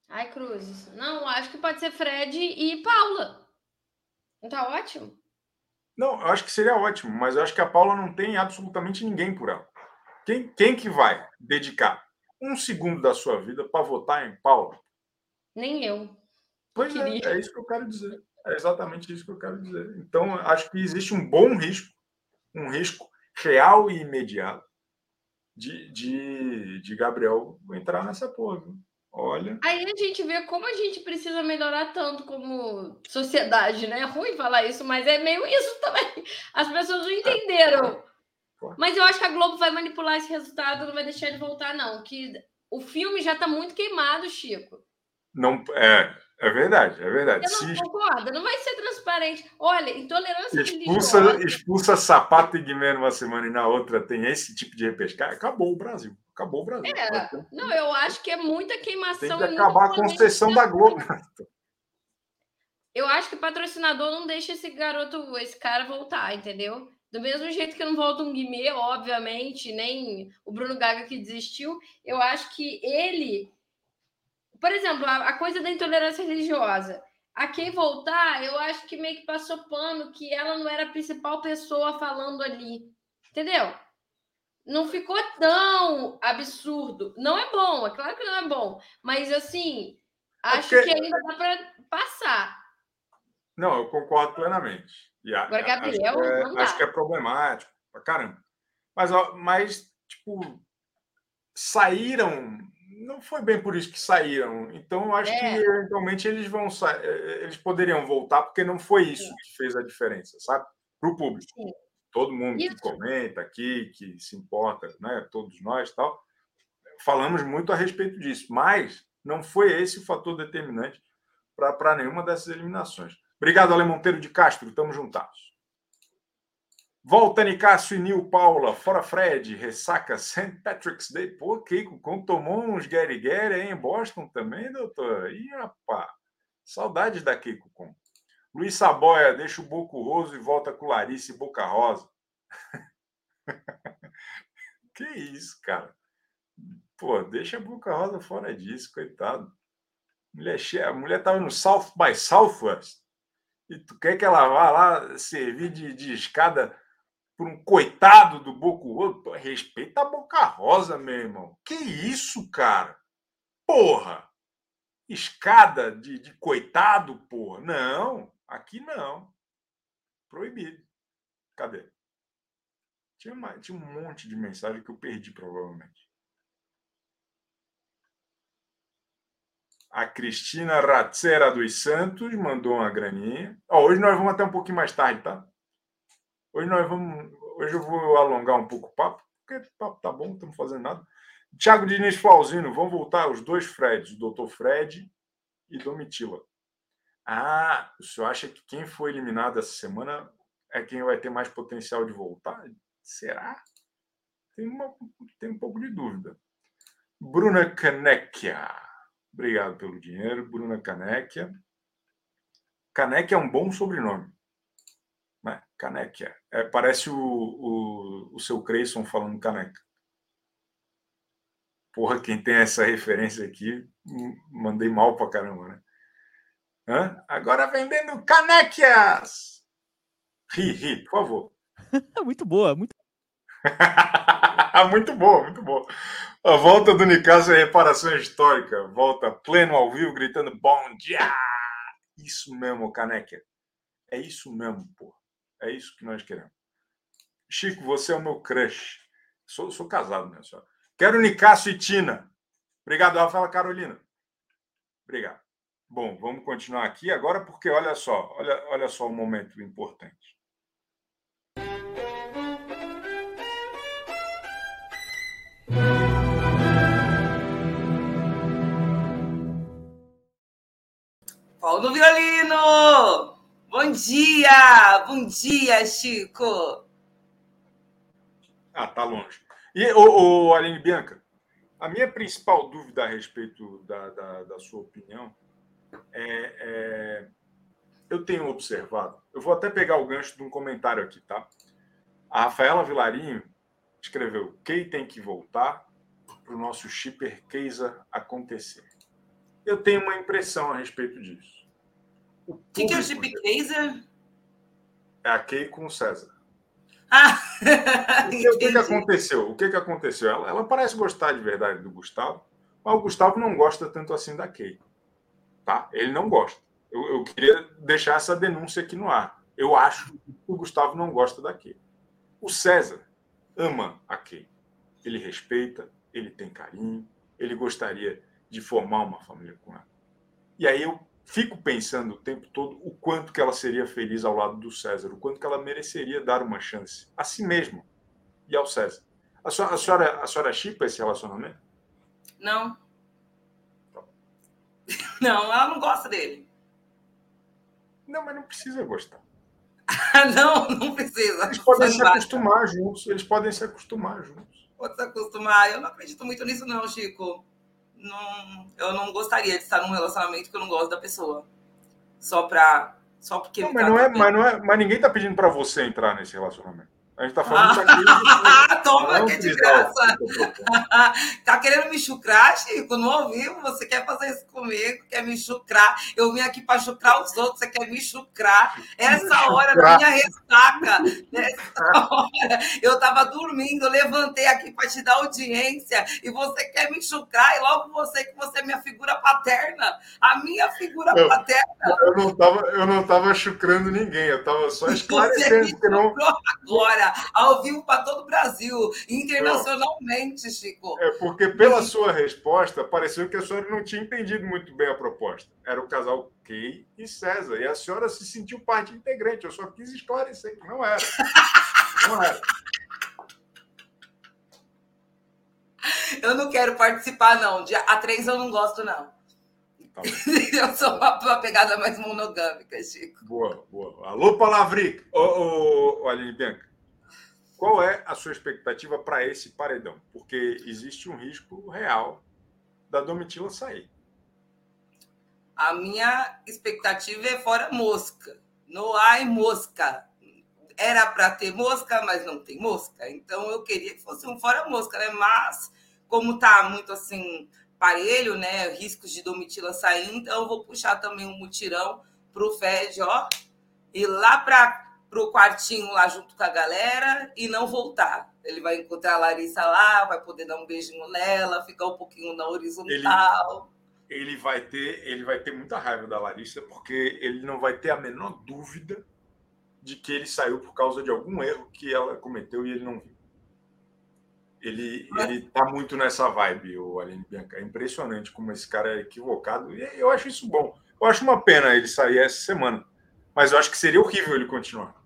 Ai, Cruzes. Não, acho que pode ser Fred e Paula. Não tá ótimo? Não, eu acho que seria ótimo, mas eu acho que a Paula não tem absolutamente ninguém por ela. Quem, quem que vai dedicar um segundo da sua vida para votar em Paula? Nem eu. Pois é, é isso que eu quero dizer. É exatamente isso que eu quero dizer. Então, acho que existe um bom risco, um risco real e imediato de, de, de Gabriel entrar nessa porra. Olha. Aí a gente vê como a gente precisa melhorar tanto como sociedade, né? É ruim falar isso, mas é meio isso <laughs> também. As pessoas não entenderam. Mas eu acho que a Globo vai manipular esse resultado, não vai deixar ele voltar, não. Que o filme já está muito queimado, Chico. Não, é, é verdade, é verdade. Eu não Se... concordo, não vai ser transparente. Olha, intolerância expulsa, religiosa... Expulsa sapato e Guimê numa semana e na outra tem esse tipo de repescar, acabou o Brasil. Acabou o Brasil. É, não, eu acho que é muita queimação. Tem que acabar a concessão da Globo. Eu acho que o patrocinador não deixa esse garoto, esse cara voltar, entendeu? Do mesmo jeito que não volta um Guimê, obviamente, nem o Bruno Gaga que desistiu, eu acho que ele por exemplo, a, a coisa da intolerância religiosa. A quem voltar, eu acho que meio que passou pano que ela não era a principal pessoa falando ali. Entendeu? Não ficou tão absurdo. Não é bom, é claro que não é bom. Mas assim, é acho Porque... que ainda dá para passar. Não, eu concordo plenamente. E a, Agora, Gabriel, acho que, é, acho que é problemático pra caramba. Mas, mas, tipo, saíram não foi bem por isso que saíram. Então, eu acho é. que eventualmente eles vão eh, eles poderiam voltar, porque não foi isso Sim. que fez a diferença, sabe? Para o público. Sim. Todo mundo isso. que comenta aqui, que se importa, né? Todos nós tal, falamos muito a respeito disso, mas não foi esse o fator determinante para nenhuma dessas eliminações. Obrigado, Ale Monteiro de Castro. Estamos juntados. Volta Nicásio e Nil Paula, fora Fred, ressaca St. Patrick's Day. Pô, Keiko, como tomou uns Gary Gary aí em Boston também, doutor? Ih, rapaz, saudades da Keiko Com. Luiz Saboia, deixa o Boco Roso e volta com Larice Boca Rosa. <laughs> que isso, cara? Pô, deixa a Boca Rosa fora disso, coitado. Mulher cheia, a mulher tava no South by Southwest. E tu quer que ela vá lá servir de, de escada por um coitado do Boca Rosa? Respeita a Boca Rosa, meu irmão. Que isso, cara? Porra! Escada de, de coitado, porra. Não, aqui não. Proibido. Cadê? Tinha, uma, tinha um monte de mensagem que eu perdi, provavelmente. A Cristina Ratzera dos Santos mandou uma graninha. Hoje nós vamos até um pouquinho mais tarde, tá? Hoje nós vamos. Hoje eu vou alongar um pouco o papo, porque o papo tá bom, não estamos fazendo nada. Tiago Diniz Flauzino, vão voltar os dois Freds, o doutor Fred e Domitila. Ah, o senhor acha que quem foi eliminado essa semana é quem vai ter mais potencial de voltar? Será? Tem, uma, tem um pouco de dúvida. Bruna Canecchia. Obrigado pelo dinheiro, Bruna Canecchia. Canecchia é um bom sobrenome. Né? Canecchia. É, parece o, o, o seu Creyson falando caneca. Porra, quem tem essa referência aqui, mandei mal pra caramba, né? Hã? Agora vendendo canequias! Ri, ri, por favor. <laughs> muito boa, muito <laughs> muito boa, muito boa. A volta do Nicasso é reparação histórica. Volta pleno ao vivo, gritando bom dia! Isso mesmo, caneca. É isso mesmo, pô. É isso que nós queremos. Chico, você é o meu crush. Sou, sou casado, né, senhora? Quero Nicasso e Tina. Obrigado, Rafaela Carolina. Obrigado. Bom, vamos continuar aqui agora, porque olha só, olha, olha só um momento importante. Paulo Violino! Bom dia! Bom dia, Chico! Ah, tá longe. E, o, Aline Bianca, a minha principal dúvida a respeito da, da, da sua opinião é, é, Eu tenho observado, eu vou até pegar o gancho de um comentário aqui, tá? A Rafaela Vilarinho escreveu: Kay tem que voltar para o nosso shipper Keisa acontecer. Eu tenho uma impressão a respeito disso. O que, que é o chip Keiser? É a Kay com o César. Ah, o, que, o que, que, aconteceu? O que, que aconteceu? Ela, ela, parece gostar de verdade do Gustavo, mas o Gustavo não gosta tanto assim da Kay. Tá? Ele não gosta. Eu, eu queria deixar essa denúncia aqui no ar. Eu acho que o Gustavo não gosta da Kay. O César ama a Kay. Ele respeita, ele tem carinho, ele gostaria de formar uma família com ela. E aí eu fico pensando o tempo todo o quanto que ela seria feliz ao lado do César, o quanto que ela mereceria dar uma chance a si mesma e ao César. A senhora, a senhora, a senhora chipa esse relacionamento? Não. <laughs> Não, ela não gosta dele. Não, mas não precisa gostar. <laughs> não, não precisa. Eles podem se acostumar juntos. Eles podem se acostumar juntos. Pode se acostumar. Eu não acredito muito nisso, não, Chico não, eu não gostaria de estar num relacionamento que eu não gosto da pessoa. Só pra. Só porque. Não, mas, não é, mas, não é, mas ninguém tá pedindo para você entrar nesse relacionamento. A gente tá falando <laughs> ah, Toma, que é de graça. <laughs> tá querendo me chucrar, Chico? No ao vivo, você quer fazer isso comigo, quer me chucrar. Eu vim aqui para chucrar os outros, você quer me chucrar. Essa hora da minha ressaca, essa hora, eu tava dormindo, eu levantei aqui para te dar audiência e você quer me chucrar, e logo você, que você é minha figura paterna, a minha figura eu, paterna. Eu não tava, eu não tava chucrando ninguém, eu tava só esclarecendo. Você que não... agora ao vivo para todo o Brasil, internacionalmente, Chico. É porque, pela sua resposta, pareceu que a senhora não tinha entendido muito bem a proposta. Era o casal Kay e César. E a senhora se sentiu parte integrante. Eu só quis esclarecer que não era. Não era. Eu não quero participar, não. Dia A3 eu não gosto, não. Tá <laughs> eu sou uma, uma, pegada mais monogâmica, Chico. Boa, boa. Alô, Palavric. Ô, ô, ô Aline Bianca. Qual é a sua expectativa para esse paredão? Porque existe um risco real da Domitila sair. A minha expectativa é fora mosca. Não há mosca. Era para ter mosca, mas não tem mosca. Então eu queria que fosse um fora mosca, né? Mas como tá muito assim parelho, né? Riscos de Domitila saindo, então eu vou puxar também um mutirão pro Fed, ó, ir lá para pro quartinho lá junto com a galera e não voltar. Ele vai encontrar a Larissa lá, vai poder dar um beijinho nela, ficar um pouquinho na horizontal. Ele, ele vai ter, ele vai ter muita raiva da Larissa porque ele não vai ter a menor dúvida de que ele saiu por causa de algum erro que ela cometeu e ele não viu. Ele, ele tá muito nessa vibe, o Aline Bianca. É impressionante como esse cara é equivocado. E eu acho isso bom. Eu acho uma pena ele sair essa semana. Mas eu acho que seria horrível ele continuar.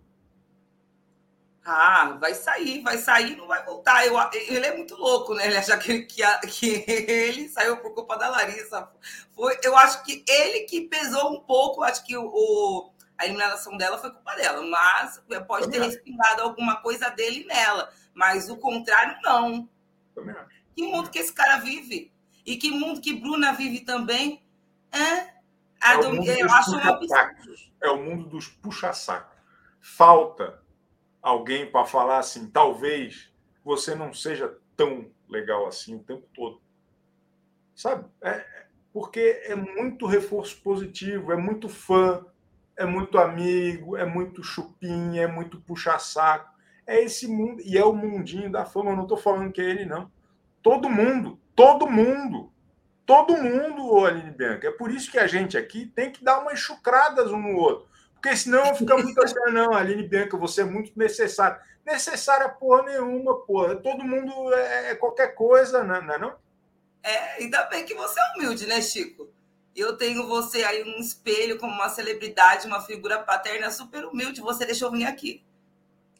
Ah, vai sair, vai sair, não vai voltar. Eu, ele é muito louco, né? Ele acha que, que, que ele saiu por culpa da Larissa. Foi, eu acho que ele que pesou um pouco, acho que o, a eliminação dela foi culpa dela, mas pode ter respingado alguma coisa dele nela. Mas o contrário, não. Que mundo que esse cara vive? E que mundo que Bruna vive também? É, é, o mundo eu acho É o mundo dos puxa-saco. Falta alguém para falar assim, talvez você não seja tão legal assim o tempo todo. Sabe? É, porque é muito reforço positivo, é muito fã, é muito amigo, é muito chupinha, é muito puxa-saco. É esse mundo, e é o mundinho da fama. Eu não estou falando que é ele, não. Todo mundo, todo mundo, todo mundo, Aline Bianca. É por isso que a gente aqui tem que dar umas chucradas um no outro. Porque senão fica muito assim, não, Aline Bianca, você é muito necessário. Necessária porra nenhuma, porra. Todo mundo é, é qualquer coisa, não é não? É, ainda bem que você é humilde, né, Chico? Eu tenho você aí um espelho como uma celebridade, uma figura paterna super humilde. Você deixou eu vir aqui.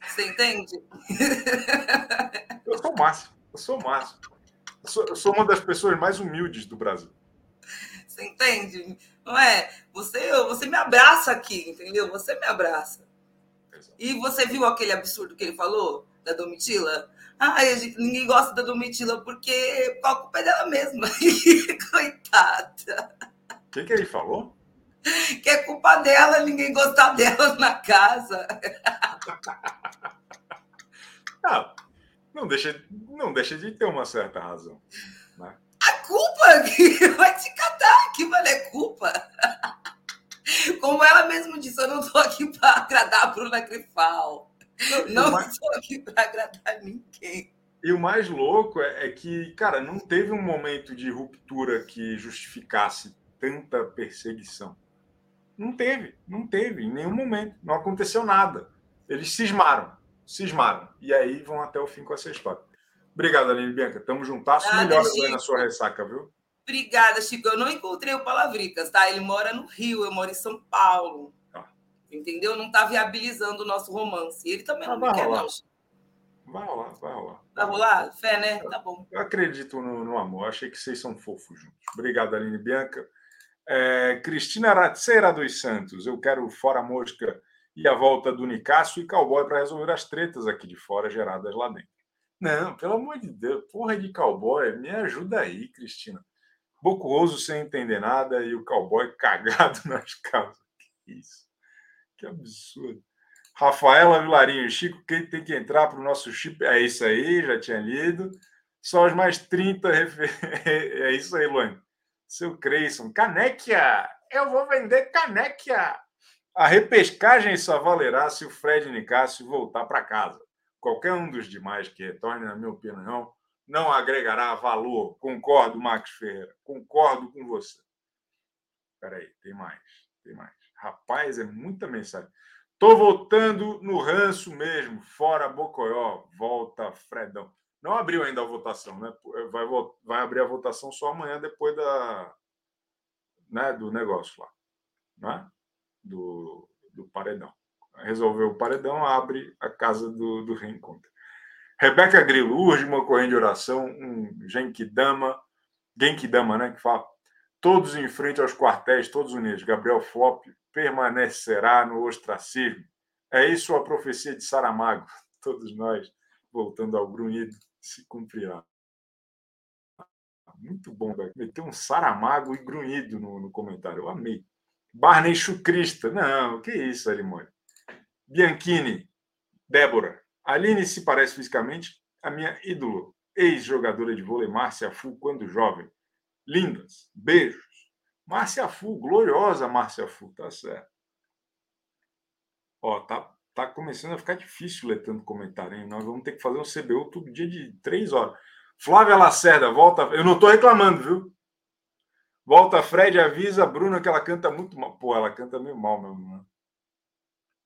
Você entende? Eu sou o máximo. Eu sou o máximo. Eu sou, eu sou uma das pessoas mais humildes do Brasil. Você entende? Não é? Você, você me abraça aqui, entendeu? Você me abraça. E você viu aquele absurdo que ele falou da Domitila? Ah, ninguém gosta da Domitila porque a culpa é dela mesma. <laughs> Coitada. O que, que ele falou? Que é culpa dela ninguém gostar dela na casa. <laughs> Não, não deixa, não deixa de ter uma certa razão. A culpa que <laughs> vai te catar, que vale é culpa. <laughs> Como ela mesmo disse, eu não estou aqui para agradar a Bruna Grifal. Não estou aqui para agradar ninguém. E o mais louco é, é, que, cara, não teve um momento de ruptura que justificasse tanta perseguição. Não teve, não teve, em nenhum momento. Não aconteceu nada. Eles cismaram, cismaram. E aí vão até o fim com essa história. Obrigado, Aline Bianca. Tamo juntasso. Ah, Melhor na sua ressaca, viu? Obrigada, Chico. Eu não encontrei o Palavricas, tá? Ele mora no Rio, eu moro em São Paulo. Ah. Entendeu? Não tá viabilizando o nosso romance. Ele também ah, não me quer, rolar. não. Vai rolar, vai rolar. Vai rolar? Fé, né? Tá bom. Eu acredito no, no amor. Achei que vocês são fofos juntos. Obrigado, Aline Bianca. É, Cristina Ratzeira dos Santos. Eu quero fora mosca e a volta do Nicásio e cowboy para resolver as tretas aqui de fora geradas lá dentro. Não, pelo amor de Deus, porra de cowboy, me ajuda aí, Cristina. Bocuoso sem entender nada e o cowboy <laughs> cagado nas calças. Que isso? Que absurdo. Rafaela Vilarinho, Chico, quem tem que entrar para o nosso chip? É isso aí, já tinha lido. Só os mais 30 refer... <laughs> É isso aí, Luane. Seu Creyson, canequia! Eu vou vender canequia! A repescagem só valerá se o Fred Nicásio voltar para casa. Qualquer um dos demais que retorne, na minha opinião, não agregará valor. Concordo, Max Ferreira. Concordo com você. Espera aí, tem mais. Tem mais. Rapaz, é muita mensagem. Tô voltando no ranço mesmo. Fora Bocoió. Volta Fredão. Não abriu ainda a votação, né? Vai, vai abrir a votação só amanhã, depois da, né, do negócio lá. Né? Do, do paredão resolveu o paredão, abre a casa do, do reencontro. Rebeca Grilo, urge uma corrente de oração, um Genkidama, Genkidama, né, que fala, todos em frente aos quartéis, todos unidos. Gabriel Flop permanecerá no ostracismo. É isso a profecia de Saramago. <laughs> Todos nós, voltando ao grunhido, se cumprirá. Muito bom, vai meter um Saramago e grunhido no, no comentário. Eu amei. Barney Chucrista. Não, que isso, Alimone. Bianchini, Débora. Aline se parece fisicamente a minha ídolo. ex-jogadora de vôlei Márcia Fu, quando jovem. Lindas. Beijos. Márcia Fu, gloriosa Márcia Fu, tá certo. Ó, tá, tá começando a ficar difícil ler tanto comentário, hein? Nós vamos ter que fazer um CBU todo dia de três horas. Flávia Lacerda, volta. Eu não tô reclamando, viu? Volta, Fred, avisa a Bruna que ela canta muito mal. Pô, ela canta meio mal mesmo, né?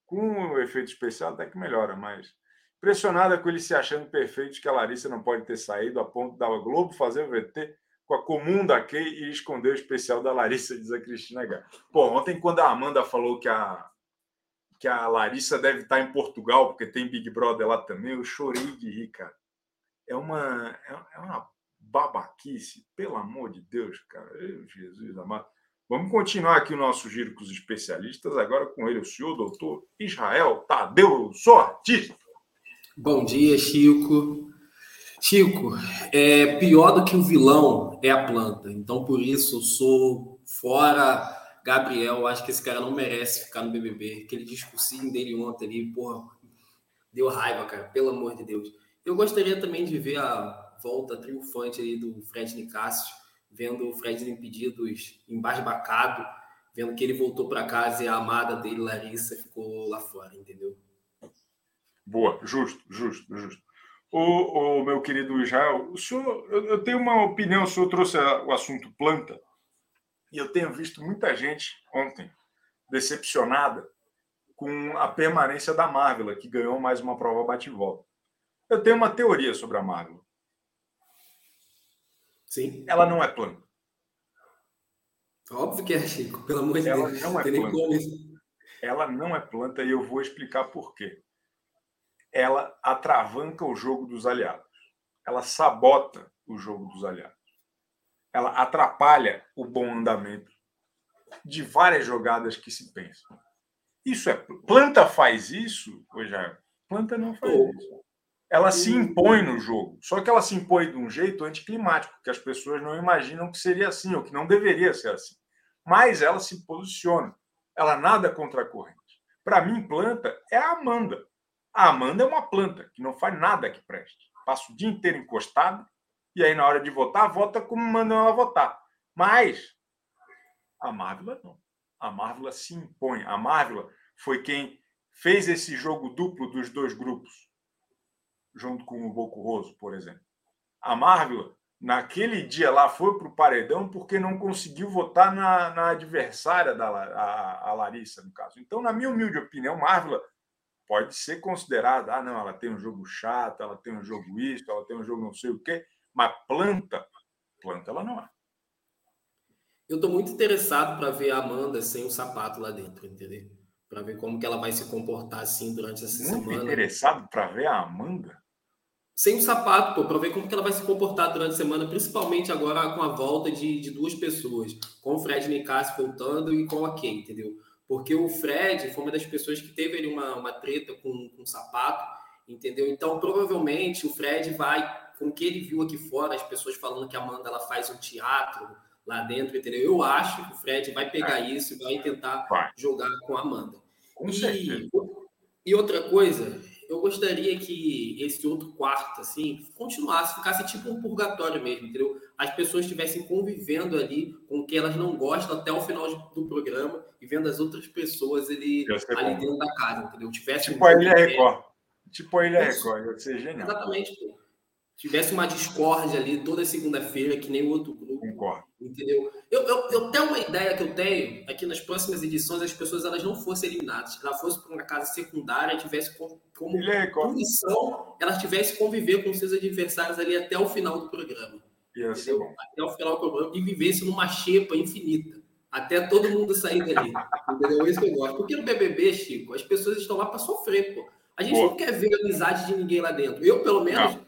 Com o efeito especial até que melhora, mas impressionada com ele se achando perfeito que a Larissa não pode ter saído a ponto da Globo fazer o VT com a comum da Kay e esconder o especial da Larissa, diz a Cristina H. Pô, ontem quando a Amanda falou que a que a Larissa deve estar em Portugal, porque tem Big Brother lá também, eu chorei de rir, cara. É uma, é, é uma babaquice, pelo amor de Deus, cara. Eu, Jesus amado. Vamos continuar aqui o nosso giro com os especialistas, agora com ele, o senhor doutor Israel Tadeu, sou artista. Bom dia, Chico. Chico, é pior do que o vilão é a planta. Então, por isso, eu sou fora Gabriel. Acho que esse cara não merece ficar no BBB. Aquele discursinho dele ontem ali, porra, deu raiva, cara, pelo amor de Deus. Eu gostaria também de ver a volta triunfante aí do Fred Nicásio, vendo o Fred impedidos embasbacado, vendo que ele voltou para casa e a amada dele, Larissa, ficou lá fora, entendeu? Boa, justo, justo, justo. O, o meu querido Israel, o senhor, eu, eu tenho uma opinião, o senhor trouxe o assunto planta, e eu tenho visto muita gente ontem decepcionada com a permanência da Marvel, que ganhou mais uma prova bate-volta. Eu tenho uma teoria sobre a Marvel. Sim. Ela não é planta. Óbvio que é, Chico, pelo amor de ela Deus. Não é planta. Ela não é planta e eu vou explicar por quê. Ela atravanca o jogo dos aliados. Ela sabota o jogo dos aliados. Ela atrapalha o bom andamento de várias jogadas que se pensam. Isso é planta faz isso, já planta não faz isso ela se impõe no jogo. Só que ela se impõe de um jeito anticlimático, que as pessoas não imaginam que seria assim, ou que não deveria ser assim. Mas ela se posiciona. Ela nada contra a corrente. Para mim, planta é a Amanda. A Amanda é uma planta que não faz nada que preste. Passa o dia inteiro encostada e aí, na hora de votar, vota como mandam ela votar. Mas a Marvel não. A Marvel se impõe. A Marvel foi quem fez esse jogo duplo dos dois grupos junto com o Boco Roso, por exemplo. A Marvel, naquele dia lá, foi para o paredão porque não conseguiu votar na, na adversária da a, a, Larissa, no caso. Então, na minha humilde opinião, Marvel pode ser considerada, ah, não, ela tem um jogo chato, ela tem um jogo isso, ela tem um jogo não sei o quê, mas planta, planta ela não é. Eu estou muito interessado para ver a Amanda sem o sapato lá dentro, entendeu? Para ver como que ela vai se comportar assim durante essa muito semana. Muito interessado para ver a Amanda? Sem o sapato, pô, para ver como que ela vai se comportar durante a semana, principalmente agora com a volta de, de duas pessoas, com o Fred Nicasio voltando e com a Kay, entendeu? Porque o Fred foi uma das pessoas que teve ali uma, uma treta com, com o sapato, entendeu? Então, provavelmente, o Fred vai, com o que ele viu aqui fora, as pessoas falando que a Amanda ela faz um teatro lá dentro, entendeu? Eu acho que o Fred vai pegar é. isso e vai tentar vai. jogar com a Amanda. Com e, e outra coisa, eu gostaria que esse outro quarto, assim, continuasse, ficasse tipo um purgatório mesmo, entendeu? As pessoas estivessem convivendo ali com o que elas não gostam até o final do programa e vendo as outras pessoas ali, ali dentro da casa, entendeu? Tivesse tipo um a Ilha Record. Tipo a Ilha Record, ia ser genial. Exatamente, pô tivesse uma discórdia ali toda segunda-feira, que nem o outro grupo. Concordo. Entendeu? Eu, eu, eu tenho uma ideia que eu tenho é que nas próximas edições as pessoas elas não fossem eliminadas, que ela fosse para uma casa secundária, tivesse como, como punição, elas tivessem conviver com seus adversários ali até o final do programa. Entendeu? Até o final do programa e vivesse numa xepa infinita. Até todo mundo sair dali. <laughs> entendeu? É isso que eu gosto. Porque no BBB, Chico, as pessoas estão lá para sofrer, pô. A gente Boa. não quer ver a amizade de ninguém lá dentro. Eu, pelo menos, não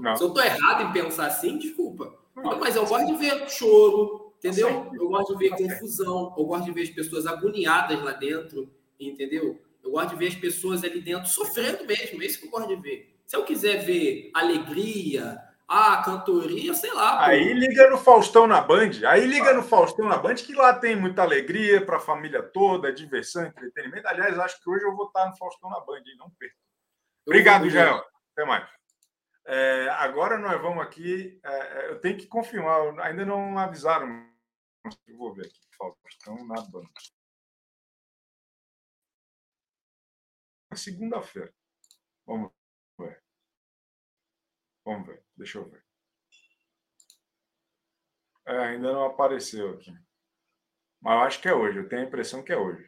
não. Se eu tô errado em pensar assim, desculpa. Não, mas eu gosto de ver choro, entendeu? Eu gosto de ver confusão, eu gosto de ver as pessoas agoniadas lá dentro, entendeu? Eu gosto de ver as pessoas ali dentro sofrendo mesmo, é isso que eu gosto de ver. Se eu quiser ver alegria, ah, cantoria, sei lá. Pô. Aí liga no Faustão na Band. Aí liga no Faustão na Band, que lá tem muita alegria para a família toda, diversão, entretenimento. Aliás, acho que hoje eu vou estar no Faustão na Band, hein? não perco. Obrigado, Jael. Até mais. É, agora nós vamos aqui. É, é eu tenho que confirmar, ainda não avisaram. Vou ver aqui, Faustão na banca. Segunda-feira. Vamos ver. Vamos ver, deixa eu ver. É, ainda não apareceu aqui. Mas eu acho que é hoje, eu tenho a impressão que é hoje.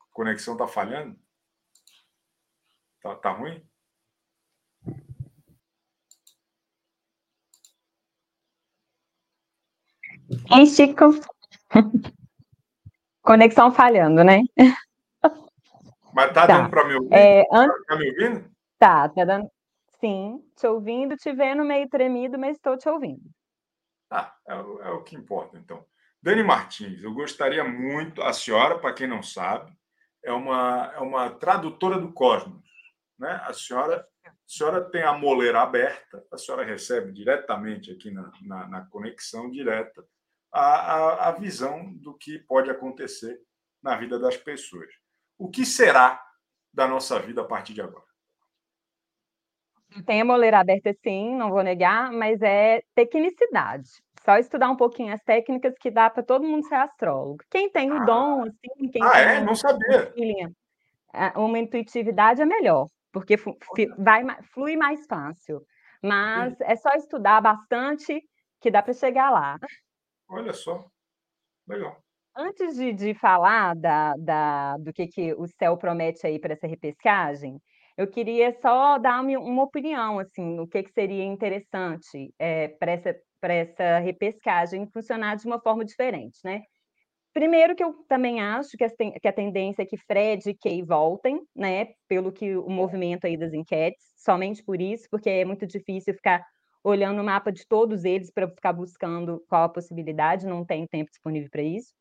A conexão está falhando? Tá, tá ruim? Ei, Chico. <laughs> Conexão falhando, né? Mas tá, tá. dando para me ouvir? É, an... Tá me ouvindo? Tá, tá dando. Sim, te ouvindo, te vendo meio tremido, mas estou te ouvindo. Ah, é, é o que importa, então. Dani Martins, eu gostaria muito, a senhora, para quem não sabe, é uma, é uma tradutora do cosmos. Né? A, senhora, a senhora tem a moleira aberta, a senhora recebe diretamente aqui na, na, na conexão direta a, a, a visão do que pode acontecer na vida das pessoas. O que será da nossa vida a partir de agora? Tem a moleira aberta, sim, não vou negar, mas é tecnicidade. Só estudar um pouquinho as técnicas que dá para todo mundo ser astrólogo. Quem tem o ah. dom, assim, quem ah, tem é? Não sabia. Uma intuitividade é melhor, porque vai, flui mais fácil. Mas sim. é só estudar bastante que dá para chegar lá. Olha só. Legal. Antes de, de falar da, da, do que, que o céu promete aí para essa repescagem, eu queria só dar uma, opinião, assim, o que, que seria interessante é, para essa, essa repescagem funcionar de uma forma diferente, né? Primeiro que eu também acho que a tendência é que Fred e Kay voltem, né? Pelo que o movimento aí das enquetes, somente por isso, porque é muito difícil ficar olhando o mapa de todos eles para ficar buscando qual a possibilidade, não tem tempo disponível para isso,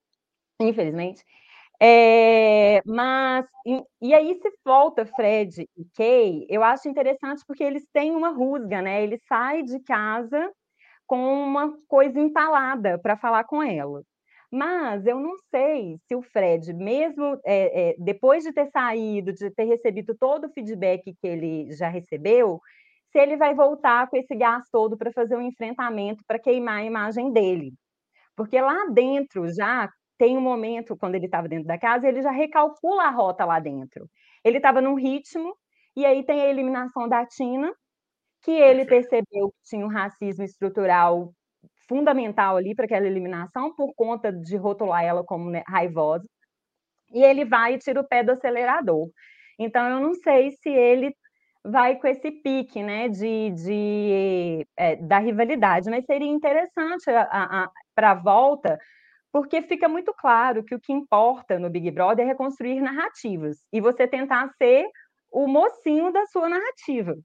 infelizmente. É, mas, e, e, aí se volta Fred e Kay, eu acho interessante porque eles têm uma rusga, né? Ele sai de casa com uma coisa empalada para falar com ela. Mas eu não sei se o Fred, mesmo é, é, depois de ter saído, de ter recebido todo o feedback que ele já recebeu, se ele vai voltar com esse gás todo para fazer um enfrentamento, para queimar a imagem dele. Porque lá dentro já tem um momento, quando ele estava dentro da casa, ele já recalcula a rota lá dentro. Ele estava num ritmo, e aí tem a eliminação da Tina, que ele percebeu que tinha um racismo estrutural fundamental ali para aquela eliminação, por conta de rotular ela como né, raivosa, e ele vai e tira o pé do acelerador. Então, eu não sei se ele vai com esse pique né, de, de é, da rivalidade, mas seria interessante para a volta porque fica muito claro que o que importa no Big Brother é reconstruir narrativas e você tentar ser o mocinho da sua narrativa,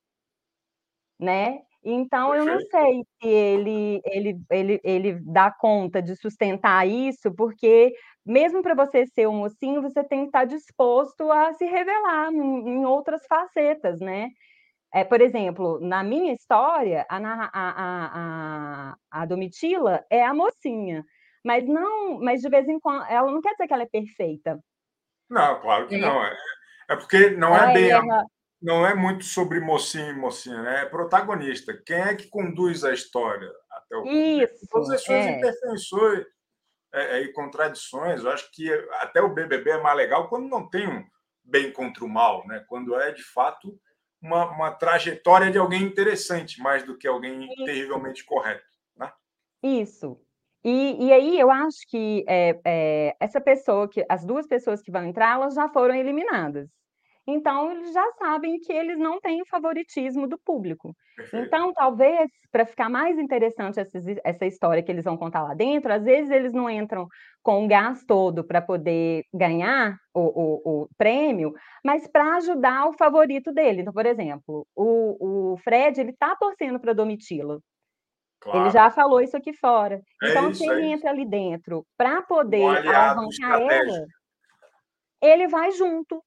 né? Então eu não sei se ele ele ele, ele dá conta de sustentar isso, porque mesmo para você ser um mocinho, você tem que estar disposto a se revelar em, outras facetas, né? É, por exemplo, na minha história, a, a, a, a, Domitila é a mocinha. Mas não, mas de vez em quando, ela não quer dizer que ela é perfeita. Não, claro que é. não. É, é porque não é bem. Não é muito sobre mocinho e mocinha, né? É protagonista. Quem é que conduz a história até o Isso. Todas as suas é. imperfeições é, e contradições. Eu acho que até o BBB é mais legal quando não tem um bem contra o mal, né? Quando é de fato uma, uma trajetória de alguém interessante, mais do que alguém Isso. terrivelmente correto. Né? Isso. E, e aí eu acho que é, é, essa pessoa, que as duas pessoas que vão entrar, elas já foram eliminadas. Então, eles já sabem que eles não têm o favoritismo do público. Perfeito. Então, talvez, para ficar mais interessante essa, essa, história que eles vão contar lá dentro, às vezes eles não entram com o gás todo para poder ganhar o, o, o prêmio, mas para ajudar o favorito dele. Então, por exemplo, o, o Fred, ele está torcendo para Domitila. Claro. Ele já falou isso aqui fora. É então, isso, se ele é entra ali dentro para poder um alavancar ela, ele vai junto.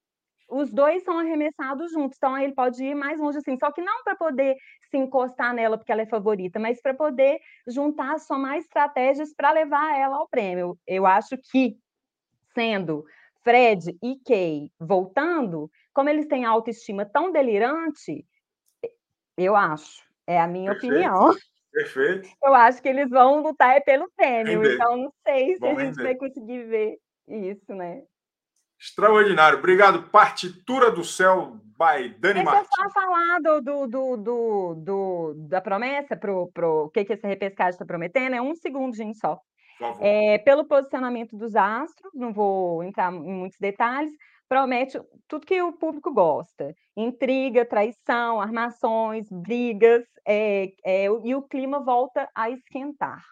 Os dois são arremessados juntos, então ele pode ir mais longe assim. Só que não para poder se encostar nela porque ela é favorita, mas para poder juntar, somar estratégias para levar ela ao prêmio. Eu acho que, sendo Fred e Kay voltando, como eles têm autoestima tão delirante, Eu acho. É a minha Perfeito. opinião. <laughs> Perfeito. Eu acho que eles vão lutar é pelo prêmio, então não sei se a gente vai conseguir ver isso, né? Extraordinário. Obrigado. Partitura do Céu by Dani Deixa Martins. Deixa eu só falar do, do, do, do, da promessa para o que, que esse repescagem está prometendo. É um segundo, gente, só. É, pelo posicionamento dos astros, não vou entrar em muitos detalhes, promete tudo que o público gosta: intriga, traição, armações, brigas, é, é, e o clima volta a esquentar.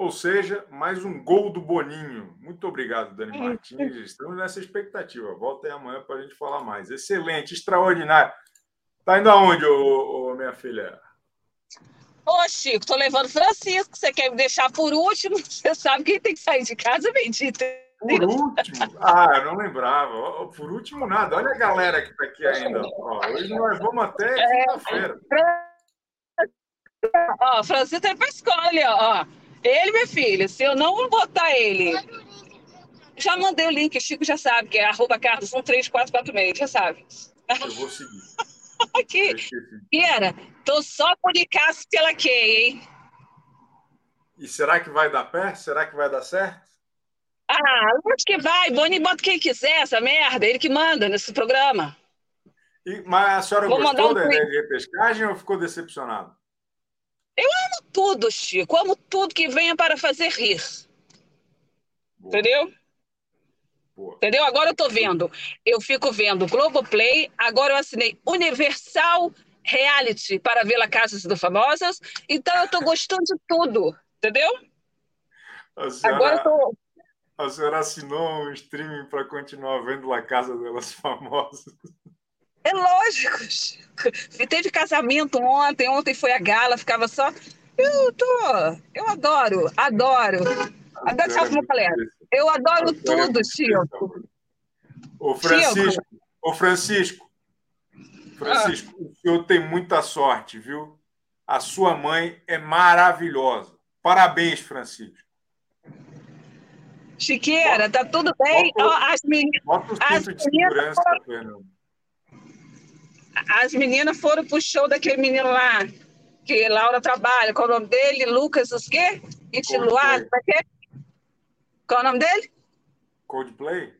Ou seja, mais um gol do Boninho. Muito obrigado, Dani é. Martins. Estamos nessa expectativa. Volta aí amanhã para a gente falar mais. Excelente, extraordinário. Tá indo aonde, ô, ô, minha filha? Ô, Chico, tô levando Francisco. Você quer me deixar por último? <laughs> Você sabe que tem que sair de casa, bendita. Por último? Ah, eu não lembrava. Por último, nada. Olha a galera que está aqui ainda. Ó, hoje nós vamos até é, quinta-feira. Ó, Francisco é para escolha, ó. Ele, meu filho, se eu não botar ele. Já mandei o link, o Chico já sabe, que é arroba Carlos 13446, já sabe. Eu vou seguir. <laughs> Aqui. Pera, tô só por Nicasso pela Key, hein? E será que vai dar pé? Será que vai dar certo? Ah, acho que vai. Boni bota quem quiser, essa merda. Ele que manda nesse programa. E, mas a senhora Vou gostou um da repescagem ou ficou decepcionada? Eu amo tudo, Chico. Amo tudo que venha para fazer rir. Boa. Entendeu? Boa. Entendeu? Agora eu tô vendo. Eu fico vendo Globoplay, agora eu assinei Universal Reality para ver La Casas do Famosas. Então eu tô gostando de tudo. Entendeu? Senhora, agora eu tô. A senhora assinou um streaming para continuar vendo La Casa delas Famosas. É lógico. Teve casamento ontem, ontem foi a gala, ficava só. Eu tô. Eu adoro, adoro. Adoro, sabe como eu Eu adoro tudo, Chico. Ô, Francisco, ô Francisco, Francisco, ah. o senhor tem muita sorte, viu? A sua mãe é maravilhosa. Parabéns, Francisco. Chiqueira, tá tudo bem? Bota, as meninas. Bota o cinto de segurança, Fernando as meninas foram pro show daquele menino lá, que Laura trabalha. Qual é o nome dele? Lucas, os quê? Itiluado, pra quê? Qual é o nome dele? Coldplay?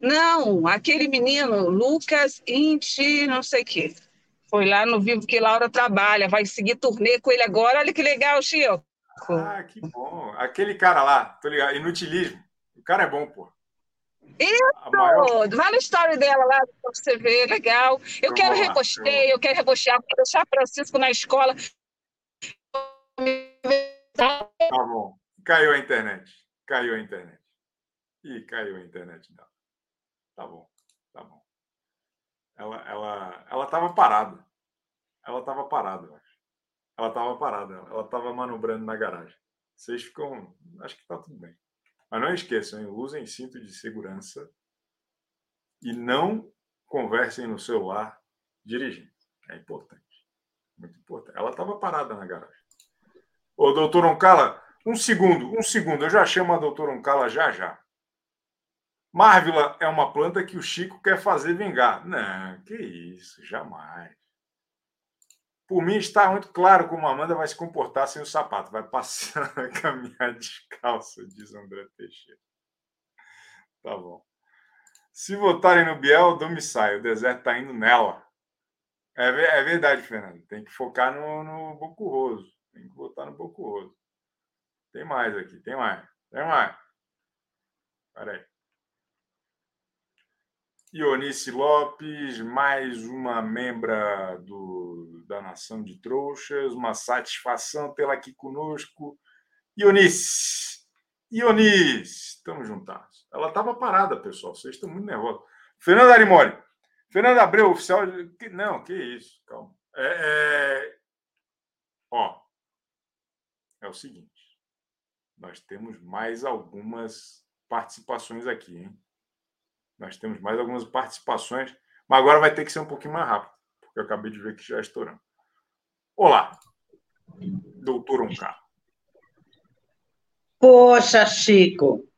Não, aquele menino, Lucas Inti, não sei o quê. Foi lá no Vivo que Laura trabalha, vai seguir turnê com ele agora. Olha que legal, Chico. Ah, que bom. Aquele cara lá, tô ligado, inutilismo. O cara é bom, pô. Isso! Maior... Vai no story dela lá para você ver, legal. Eu, quero reposteio, eu quero rebostear, quero deixar Francisco na escola. Tá bom. Caiu a internet. Caiu a internet. Ih, caiu a internet dela. Tá bom, tá bom. Ela ela ela estava parada. Ela estava parada, eu acho. Ela estava parada. Ela estava manobrando na garagem. Vocês ficam. Acho que tá tudo bem. Mas não esqueçam, usem cinto de segurança e não conversem no celular dirigindo. É importante. Muito importante. Ela estava parada na garagem. Ô, doutor Oncala, um segundo, um segundo. Eu já chamo a doutora Oncala já já. Marvila é uma planta que o Chico quer fazer vingar. Não, que isso, jamais. Por mim, está muito claro como a Amanda vai se comportar sem o sapato. Vai passar <laughs> a caminhar descalça, diz André Teixeira. Tá bom. Se votarem no Biel, do me sai. O deserto está indo nela. É, é, verdade, Fernando. Tem que focar no, no Bocurroso. Tem que votar no Bocurroso. Tem mais aqui, tem mais. Tem mais. Peraí. Ionice Lopes, mais uma membra do, da Nação de Trouxas, uma satisfação tê-la aqui conosco. Ionice, Ionice, estamos juntados. Ela estava parada, pessoal, vocês estão muito nervosos. Fernanda Arimori, Fernanda Abreu, oficial. Não, que isso, calma. É, é... Ó, é o seguinte, nós temos mais algumas participações aqui, hein? Nós temos mais algumas participações, mas agora vai ter que ser um pouquinho mais rápido, porque eu acabei de ver que já estourando. Olá, doutor Uncar. Poxa, Chico,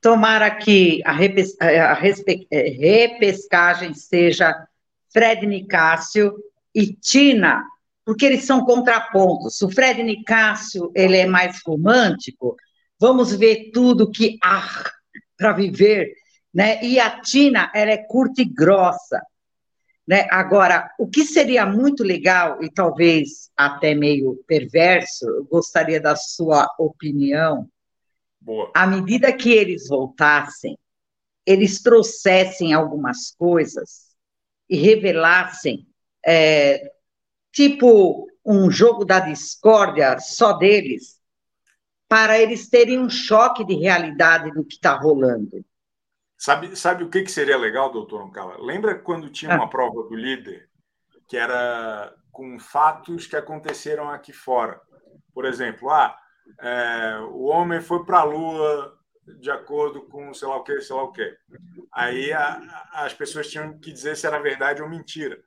tomara que a, repes a é, repescagem seja Fred Nicásio e Tina, porque eles são contrapontos. O Fred Nicásio, ele é mais romântico, vamos ver tudo que há para viver, né? E a Tina, ela é curta e grossa, né? Agora, o que seria muito legal e talvez até meio perverso, eu gostaria da sua opinião. Boa. À medida que eles voltassem, eles trouxessem algumas coisas e revelassem, é, tipo um jogo da discórdia só deles, para eles terem um choque de realidade do que está rolando. Sabe, sabe o que, que seria legal, doutor Ancala? Lembra quando tinha uma ah. prova do líder que era com fatos que aconteceram aqui fora? Por exemplo, ah, é, o homem foi para a Lua de acordo com sei lá o que, sei lá o que. Aí a, as pessoas tinham que dizer se era verdade ou mentira,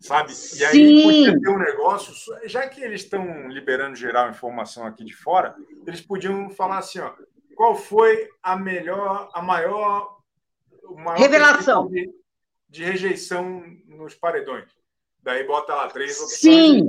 sabe? E aí Sim. podia ter um negócio, já que eles estão liberando geral informação aqui de fora, eles podiam falar assim, ó, qual foi a melhor, a maior Revelação. De, de, rejeição nos paredões. Daí bota lá três opções. Sim,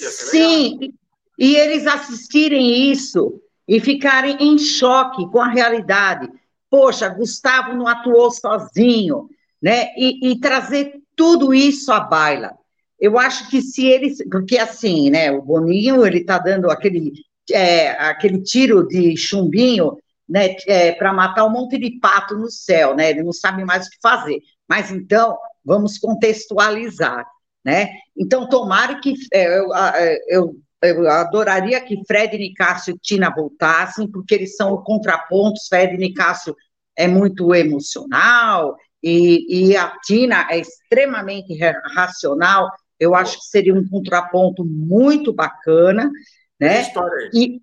sim. E eles assistirem isso e ficarem em choque com a realidade. Poxa, Gustavo não atuou sozinho, né? E, e trazer tudo isso à baila. Eu acho que se eles, porque assim, né? O Boninho ele está dando aquele é, aquele tiro de chumbinho né, é, para matar um monte de pato no céu, né? Ele não sabe mais o que fazer. Mas então, vamos contextualizar, né? Então, tomara que é, eu, é, eu, eu adoraria que Fred Nicásio e Tina voltassem, porque eles são contrapontos. Fred Nicásio é muito emocional e, e a Tina é extremamente racional. Eu acho que seria um contraponto muito bacana, né? E,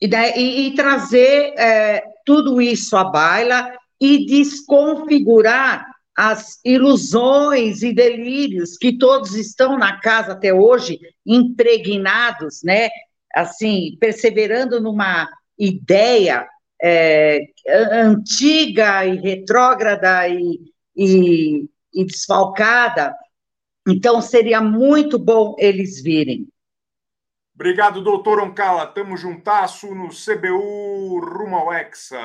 e, e, e trazer é, tudo isso à baila e desconfigurar as ilusões e delírios que todos estão na casa até hoje impregnados, né? Assim, perseverando numa ideia é, antiga e retrógrada e, e, e desfalcada. Então, seria muito bom eles virem. Obrigado, doutor Oncala. Tamo juntasso no CBU rumo ao Hexa.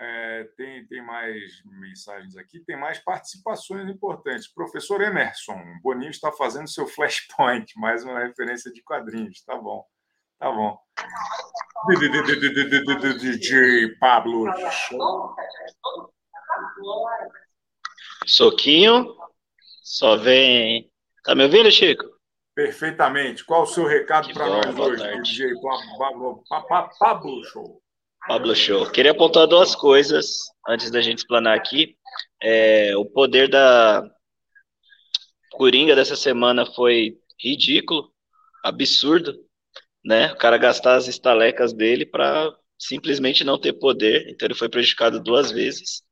É, tem, tem mais mensagens aqui, tem mais participações importantes. Professor Emerson, Boninho está fazendo seu flashpoint, mais uma referência de quadrinhos. Tá bom, tá bom. DJ Pablo. Soquinho, só vem. Tá me ouvindo, Chico? Perfeitamente. Qual o seu recado para nós hoje, DJ Pablo, Pablo Show? Pablo Show. Queria apontar duas coisas antes da gente explanar aqui. É, o poder da Coringa dessa semana foi ridículo, absurdo, né? O cara gastar as estalecas dele para simplesmente não ter poder, então ele foi prejudicado duas vezes.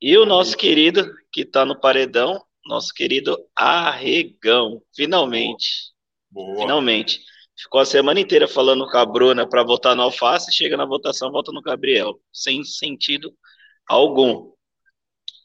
E o nosso querido, que está no paredão, nosso querido Arregão, finalmente. Boa. Finalmente. Ficou a semana inteira falando com a Bruna para votar no Alface, chega na votação, vota no Gabriel, sem sentido algum,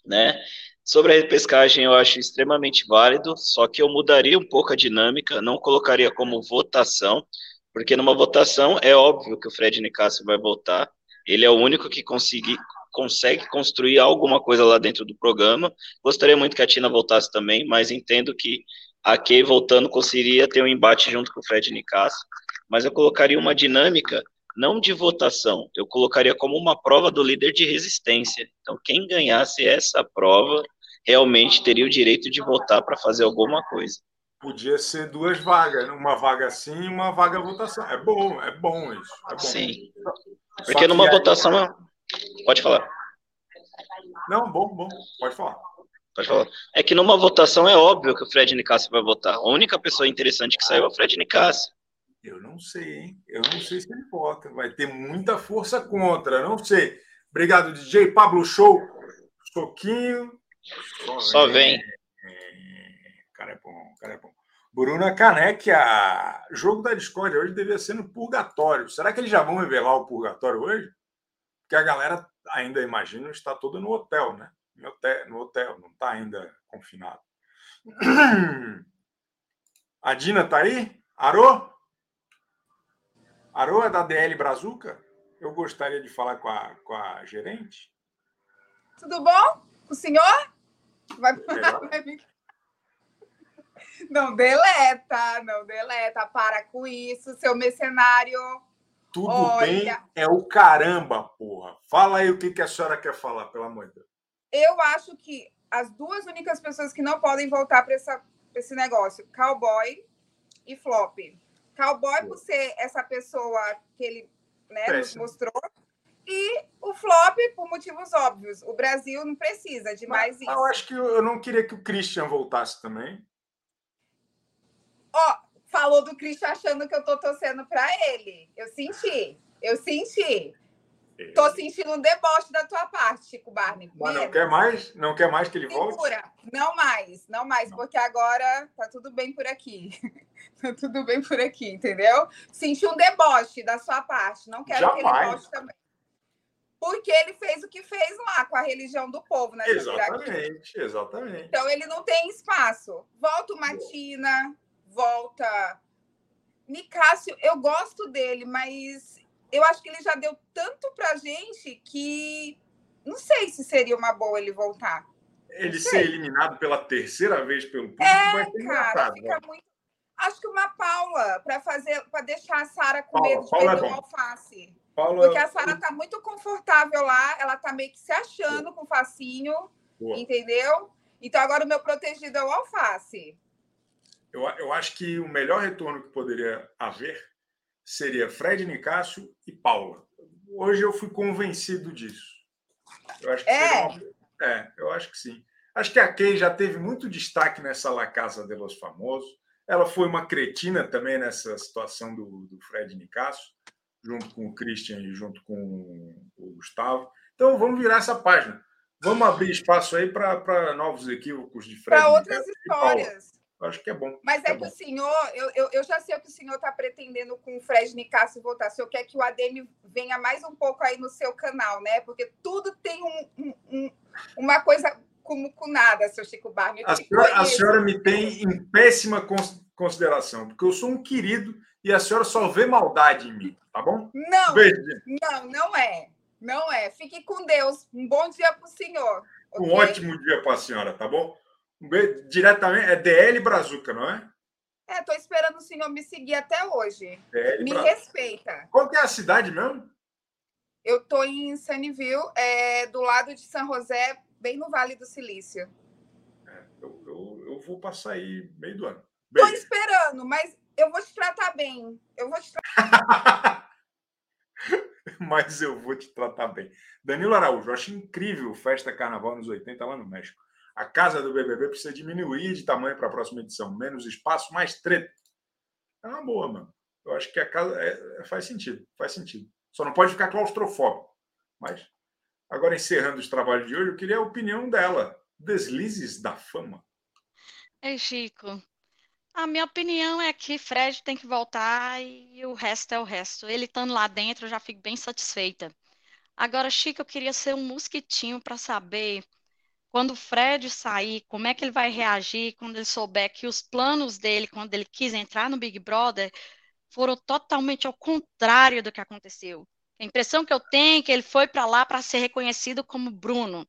né? Sobre a repescagem, eu acho extremamente válido, só que eu mudaria um pouco a dinâmica, não colocaria como votação, porque numa votação é óbvio que o Fred Nicásio vai votar, ele é o único que consegue, consegue construir alguma coisa lá dentro do programa. Gostaria muito que a Tina voltasse também, mas entendo que a Kay voltando conseguiria ter um embate junto com o Fred Nicasso, mas eu colocaria uma dinâmica não de votação, eu colocaria como uma prova do líder de resistência. Então, quem ganhasse essa prova realmente teria o direito de votar para fazer alguma coisa. Podia ser duas vagas, uma vaga sim e uma vaga votação. É bom, é bom isso. É bom. Sim. Porque numa votação. Pode falar. Não, bom, bom. Pode falar. Pode falar. É que numa votação é óbvio que o Fred Nicásio vai votar. A única pessoa interessante que saiu é o Fred Nicásio. Eu não sei, hein? Eu não sei se ele vota. Vai ter muita força contra. Não sei. Obrigado, DJ Pablo Show. Soquinho. Só, Só vem. vem. Cara é bom, cara é bom. Bruna Caneca, jogo da Discord hoje devia ser no purgatório. Será que eles já vão revelar o purgatório hoje? Porque a galera ainda, imagino, está toda no hotel, né? No hotel, no hotel não está ainda confinado. <clears throat> A Dina tá aí? Arô? Arô é da DL Brazuca? Eu gostaria de falar com a, com a gerente. Tudo bom? O senhor? Vai... <laughs> Não deleta, não deleta. Para com isso, seu mercenário. Tudo Olha... bem é o caramba, porra. Fala aí o que, que a senhora quer falar, pelo amor de Deus. Eu acho que as duas únicas pessoas que não podem voltar para esse negócio, cowboy e flop. Cowboy por ser essa pessoa que ele né, nos mostrou, e o flop por motivos óbvios. O Brasil não precisa de mais isso. Eu acho que eu não queria que o Christian voltasse também. Ó, falou do Christian achando que eu tô torcendo para ele. Eu senti. Eu senti. Tô sentindo um deboche da tua parte, Chico Barney. Mas não quer mais? Não quer mais que ele volte? Segura. Não mais, não mais, não. porque agora tá tudo bem por aqui. <laughs> tá tudo bem por aqui, entendeu? Senti um deboche da sua parte. Não quero Jamais. que ele volte também. Porque ele fez o que fez lá com a religião do povo, né? Exatamente, exatamente. Então ele não tem espaço. Volta o Matina, volta. Nicásio, eu gosto dele, mas eu acho que ele já deu tanto pra gente que não sei se seria uma boa ele voltar. Ele ser eliminado pela terceira vez pelo público é, vai ser cara, fica muito... Acho que uma Paula para fazer, para deixar a Sara com Paula, medo de Paula perder é o alface. Paula... Porque a Sara tá muito confortável lá, ela tá meio que se achando com o facinho, Boa. entendeu? Então agora o meu protegido é o alface. Eu, eu acho que o melhor retorno que poderia haver seria Fred Nicásio e Paula. Hoje eu fui convencido disso. Eu acho que é. Uma... é, eu acho que sim. Acho que a Kay já teve muito destaque nessa La Casa de los Famosos. Ela foi uma cretina também nessa situação do, do Fred Nicásio, junto com o Christian e junto com o Gustavo. Então vamos virar essa página. Vamos abrir espaço aí para novos equívocos de Fred. Para outras histórias acho que é bom. Mas é, é que bom. o senhor, eu, eu, eu, já sei o que o senhor está pretendendo com o Fred Nicasso voltar. O senhor quer que o ADM venha mais um pouco aí no seu canal, né? Porque tudo tem um, um, uma coisa como com nada, seu Chico Barney. A senhora, a senhora me tem em péssima consideração, porque eu sou um querido e a senhora só vê maldade em mim, tá bom? Não, Beijo. não, não é. Não é. Fique com Deus. Um bom dia para o senhor. Um okay? ótimo dia para a senhora, tá bom? Diretamente, é DL Brazuca, não é? É, tô esperando o senhor me seguir até hoje. DL me Brazuca. respeita. Qual que é a cidade mesmo? Eu tô em Sunnyville, é, do lado de São José, bem no Vale do Silício. É, eu, eu, eu, vou passar aí meio do ano. Beijo. Tô esperando, mas eu vou te tratar bem. Eu vou te tratar. <laughs> mas eu vou te tratar bem. Danilo Araújo, eu acho incrível festa carnaval nos 80 lá no México. A casa do BBB precisa diminuir de tamanho para a próxima edição. Menos espaço, mais treta. É uma boa, mano. Eu acho que a casa é, faz sentido. Faz sentido. Só não pode ficar claustrofóbico. Mas, agora encerrando os trabalhos de hoje, eu queria a opinião dela. Deslizes da fama. Ei, Chico. A minha opinião é que Fred tem que voltar e o resto é o resto. Ele estando lá dentro, eu já fico bem satisfeita. Agora, Chico, eu queria ser um mosquitinho para saber quando o Fred sair, como é que ele vai reagir quando ele souber que os planos dele, quando ele quis entrar no Big Brother, foram totalmente ao contrário do que aconteceu. A impressão que eu tenho é que ele foi para lá para ser reconhecido como Bruno.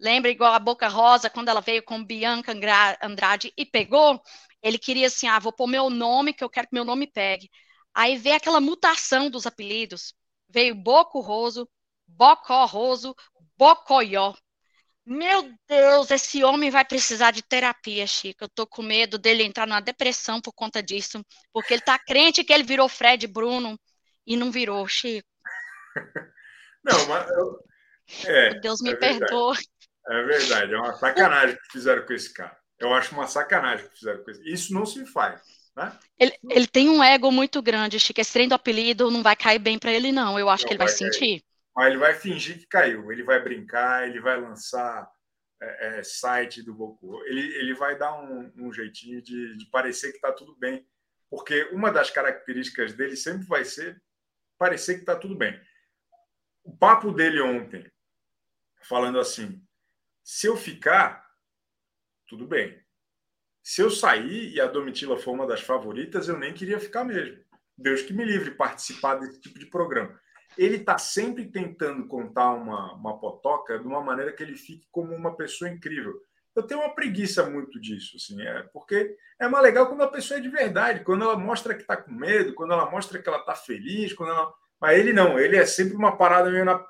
Lembra igual a Boca Rosa, quando ela veio com Bianca Andrade e pegou? Ele queria assim: ah, vou pôr meu nome, que eu quero que meu nome pegue. Aí veio aquela mutação dos apelidos. Veio Boco Roso, Bocó Roso, Bocoió. Meu Deus, esse homem vai precisar de terapia, Chico. Eu tô com medo dele entrar numa depressão por conta disso, porque ele tá crente que ele virou Fred Bruno e não virou, Chico. <laughs> Não, mas eu... é, Deus me é perdoa. É verdade, é uma sacanagem que fizeram com esse cara. Eu acho uma sacanagem que fizeram com esse. Isso não se faz. Né? Ele, ele tem um ego muito grande, Chico. Esse trem do apelido não vai cair bem para ele, não. Eu acho não que ele vai, vai sentir. Mas ele vai fingir que caiu, ele vai brincar, ele vai lançar é, é, site do Boku, ele, ele vai dar um, um jeitinho de, de parecer que está tudo bem, porque uma das características dele sempre vai ser parecer que está tudo bem. O papo dele ontem, falando assim: se eu ficar, tudo bem. se eu sair e a Domitila for uma das favoritas, eu nem queria ficar mesmo. Deus que me livre participar desse tipo de programa. Ele está sempre tentando contar uma, uma potoca de uma maneira que ele fique como uma pessoa incrível. Eu tenho uma preguiça muito disso, assim, é, porque é mais legal quando a pessoa é de verdade, quando ela mostra que está com medo, quando ela mostra que ela está feliz, quando ela... mas ele não, ele é sempre uma parada meio na,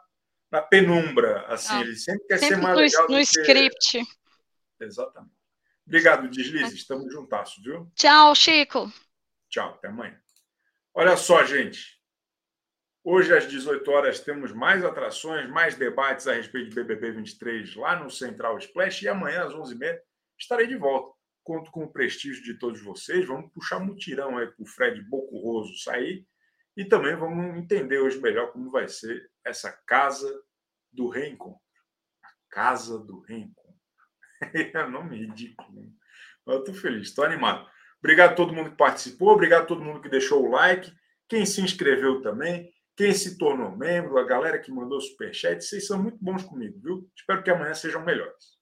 na penumbra, assim, ah, ele sempre quer sempre ser mais no, legal. No que... script. Exatamente. Obrigado, Deslize, estamos juntasso, viu? Tchau, Chico. Tchau, até amanhã. Olha só, gente. Hoje, às 18 horas, temos mais atrações, mais debates a respeito de BBB 23 lá no Central Splash. E amanhã, às 11h30, estarei de volta. Conto com o prestígio de todos vocês. Vamos puxar mutirão aí para o Fred Bocurroso sair. E também vamos entender hoje melhor como vai ser essa casa do reencontro. A casa do reencontro. <laughs> é nome ridículo. Mas eu estou feliz, estou animado. Obrigado a todo mundo que participou, obrigado a todo mundo que deixou o like, quem se inscreveu também quem se tornou membro, a galera que mandou superchat, vocês são muito bons comigo, viu? Espero que amanhã sejam melhores.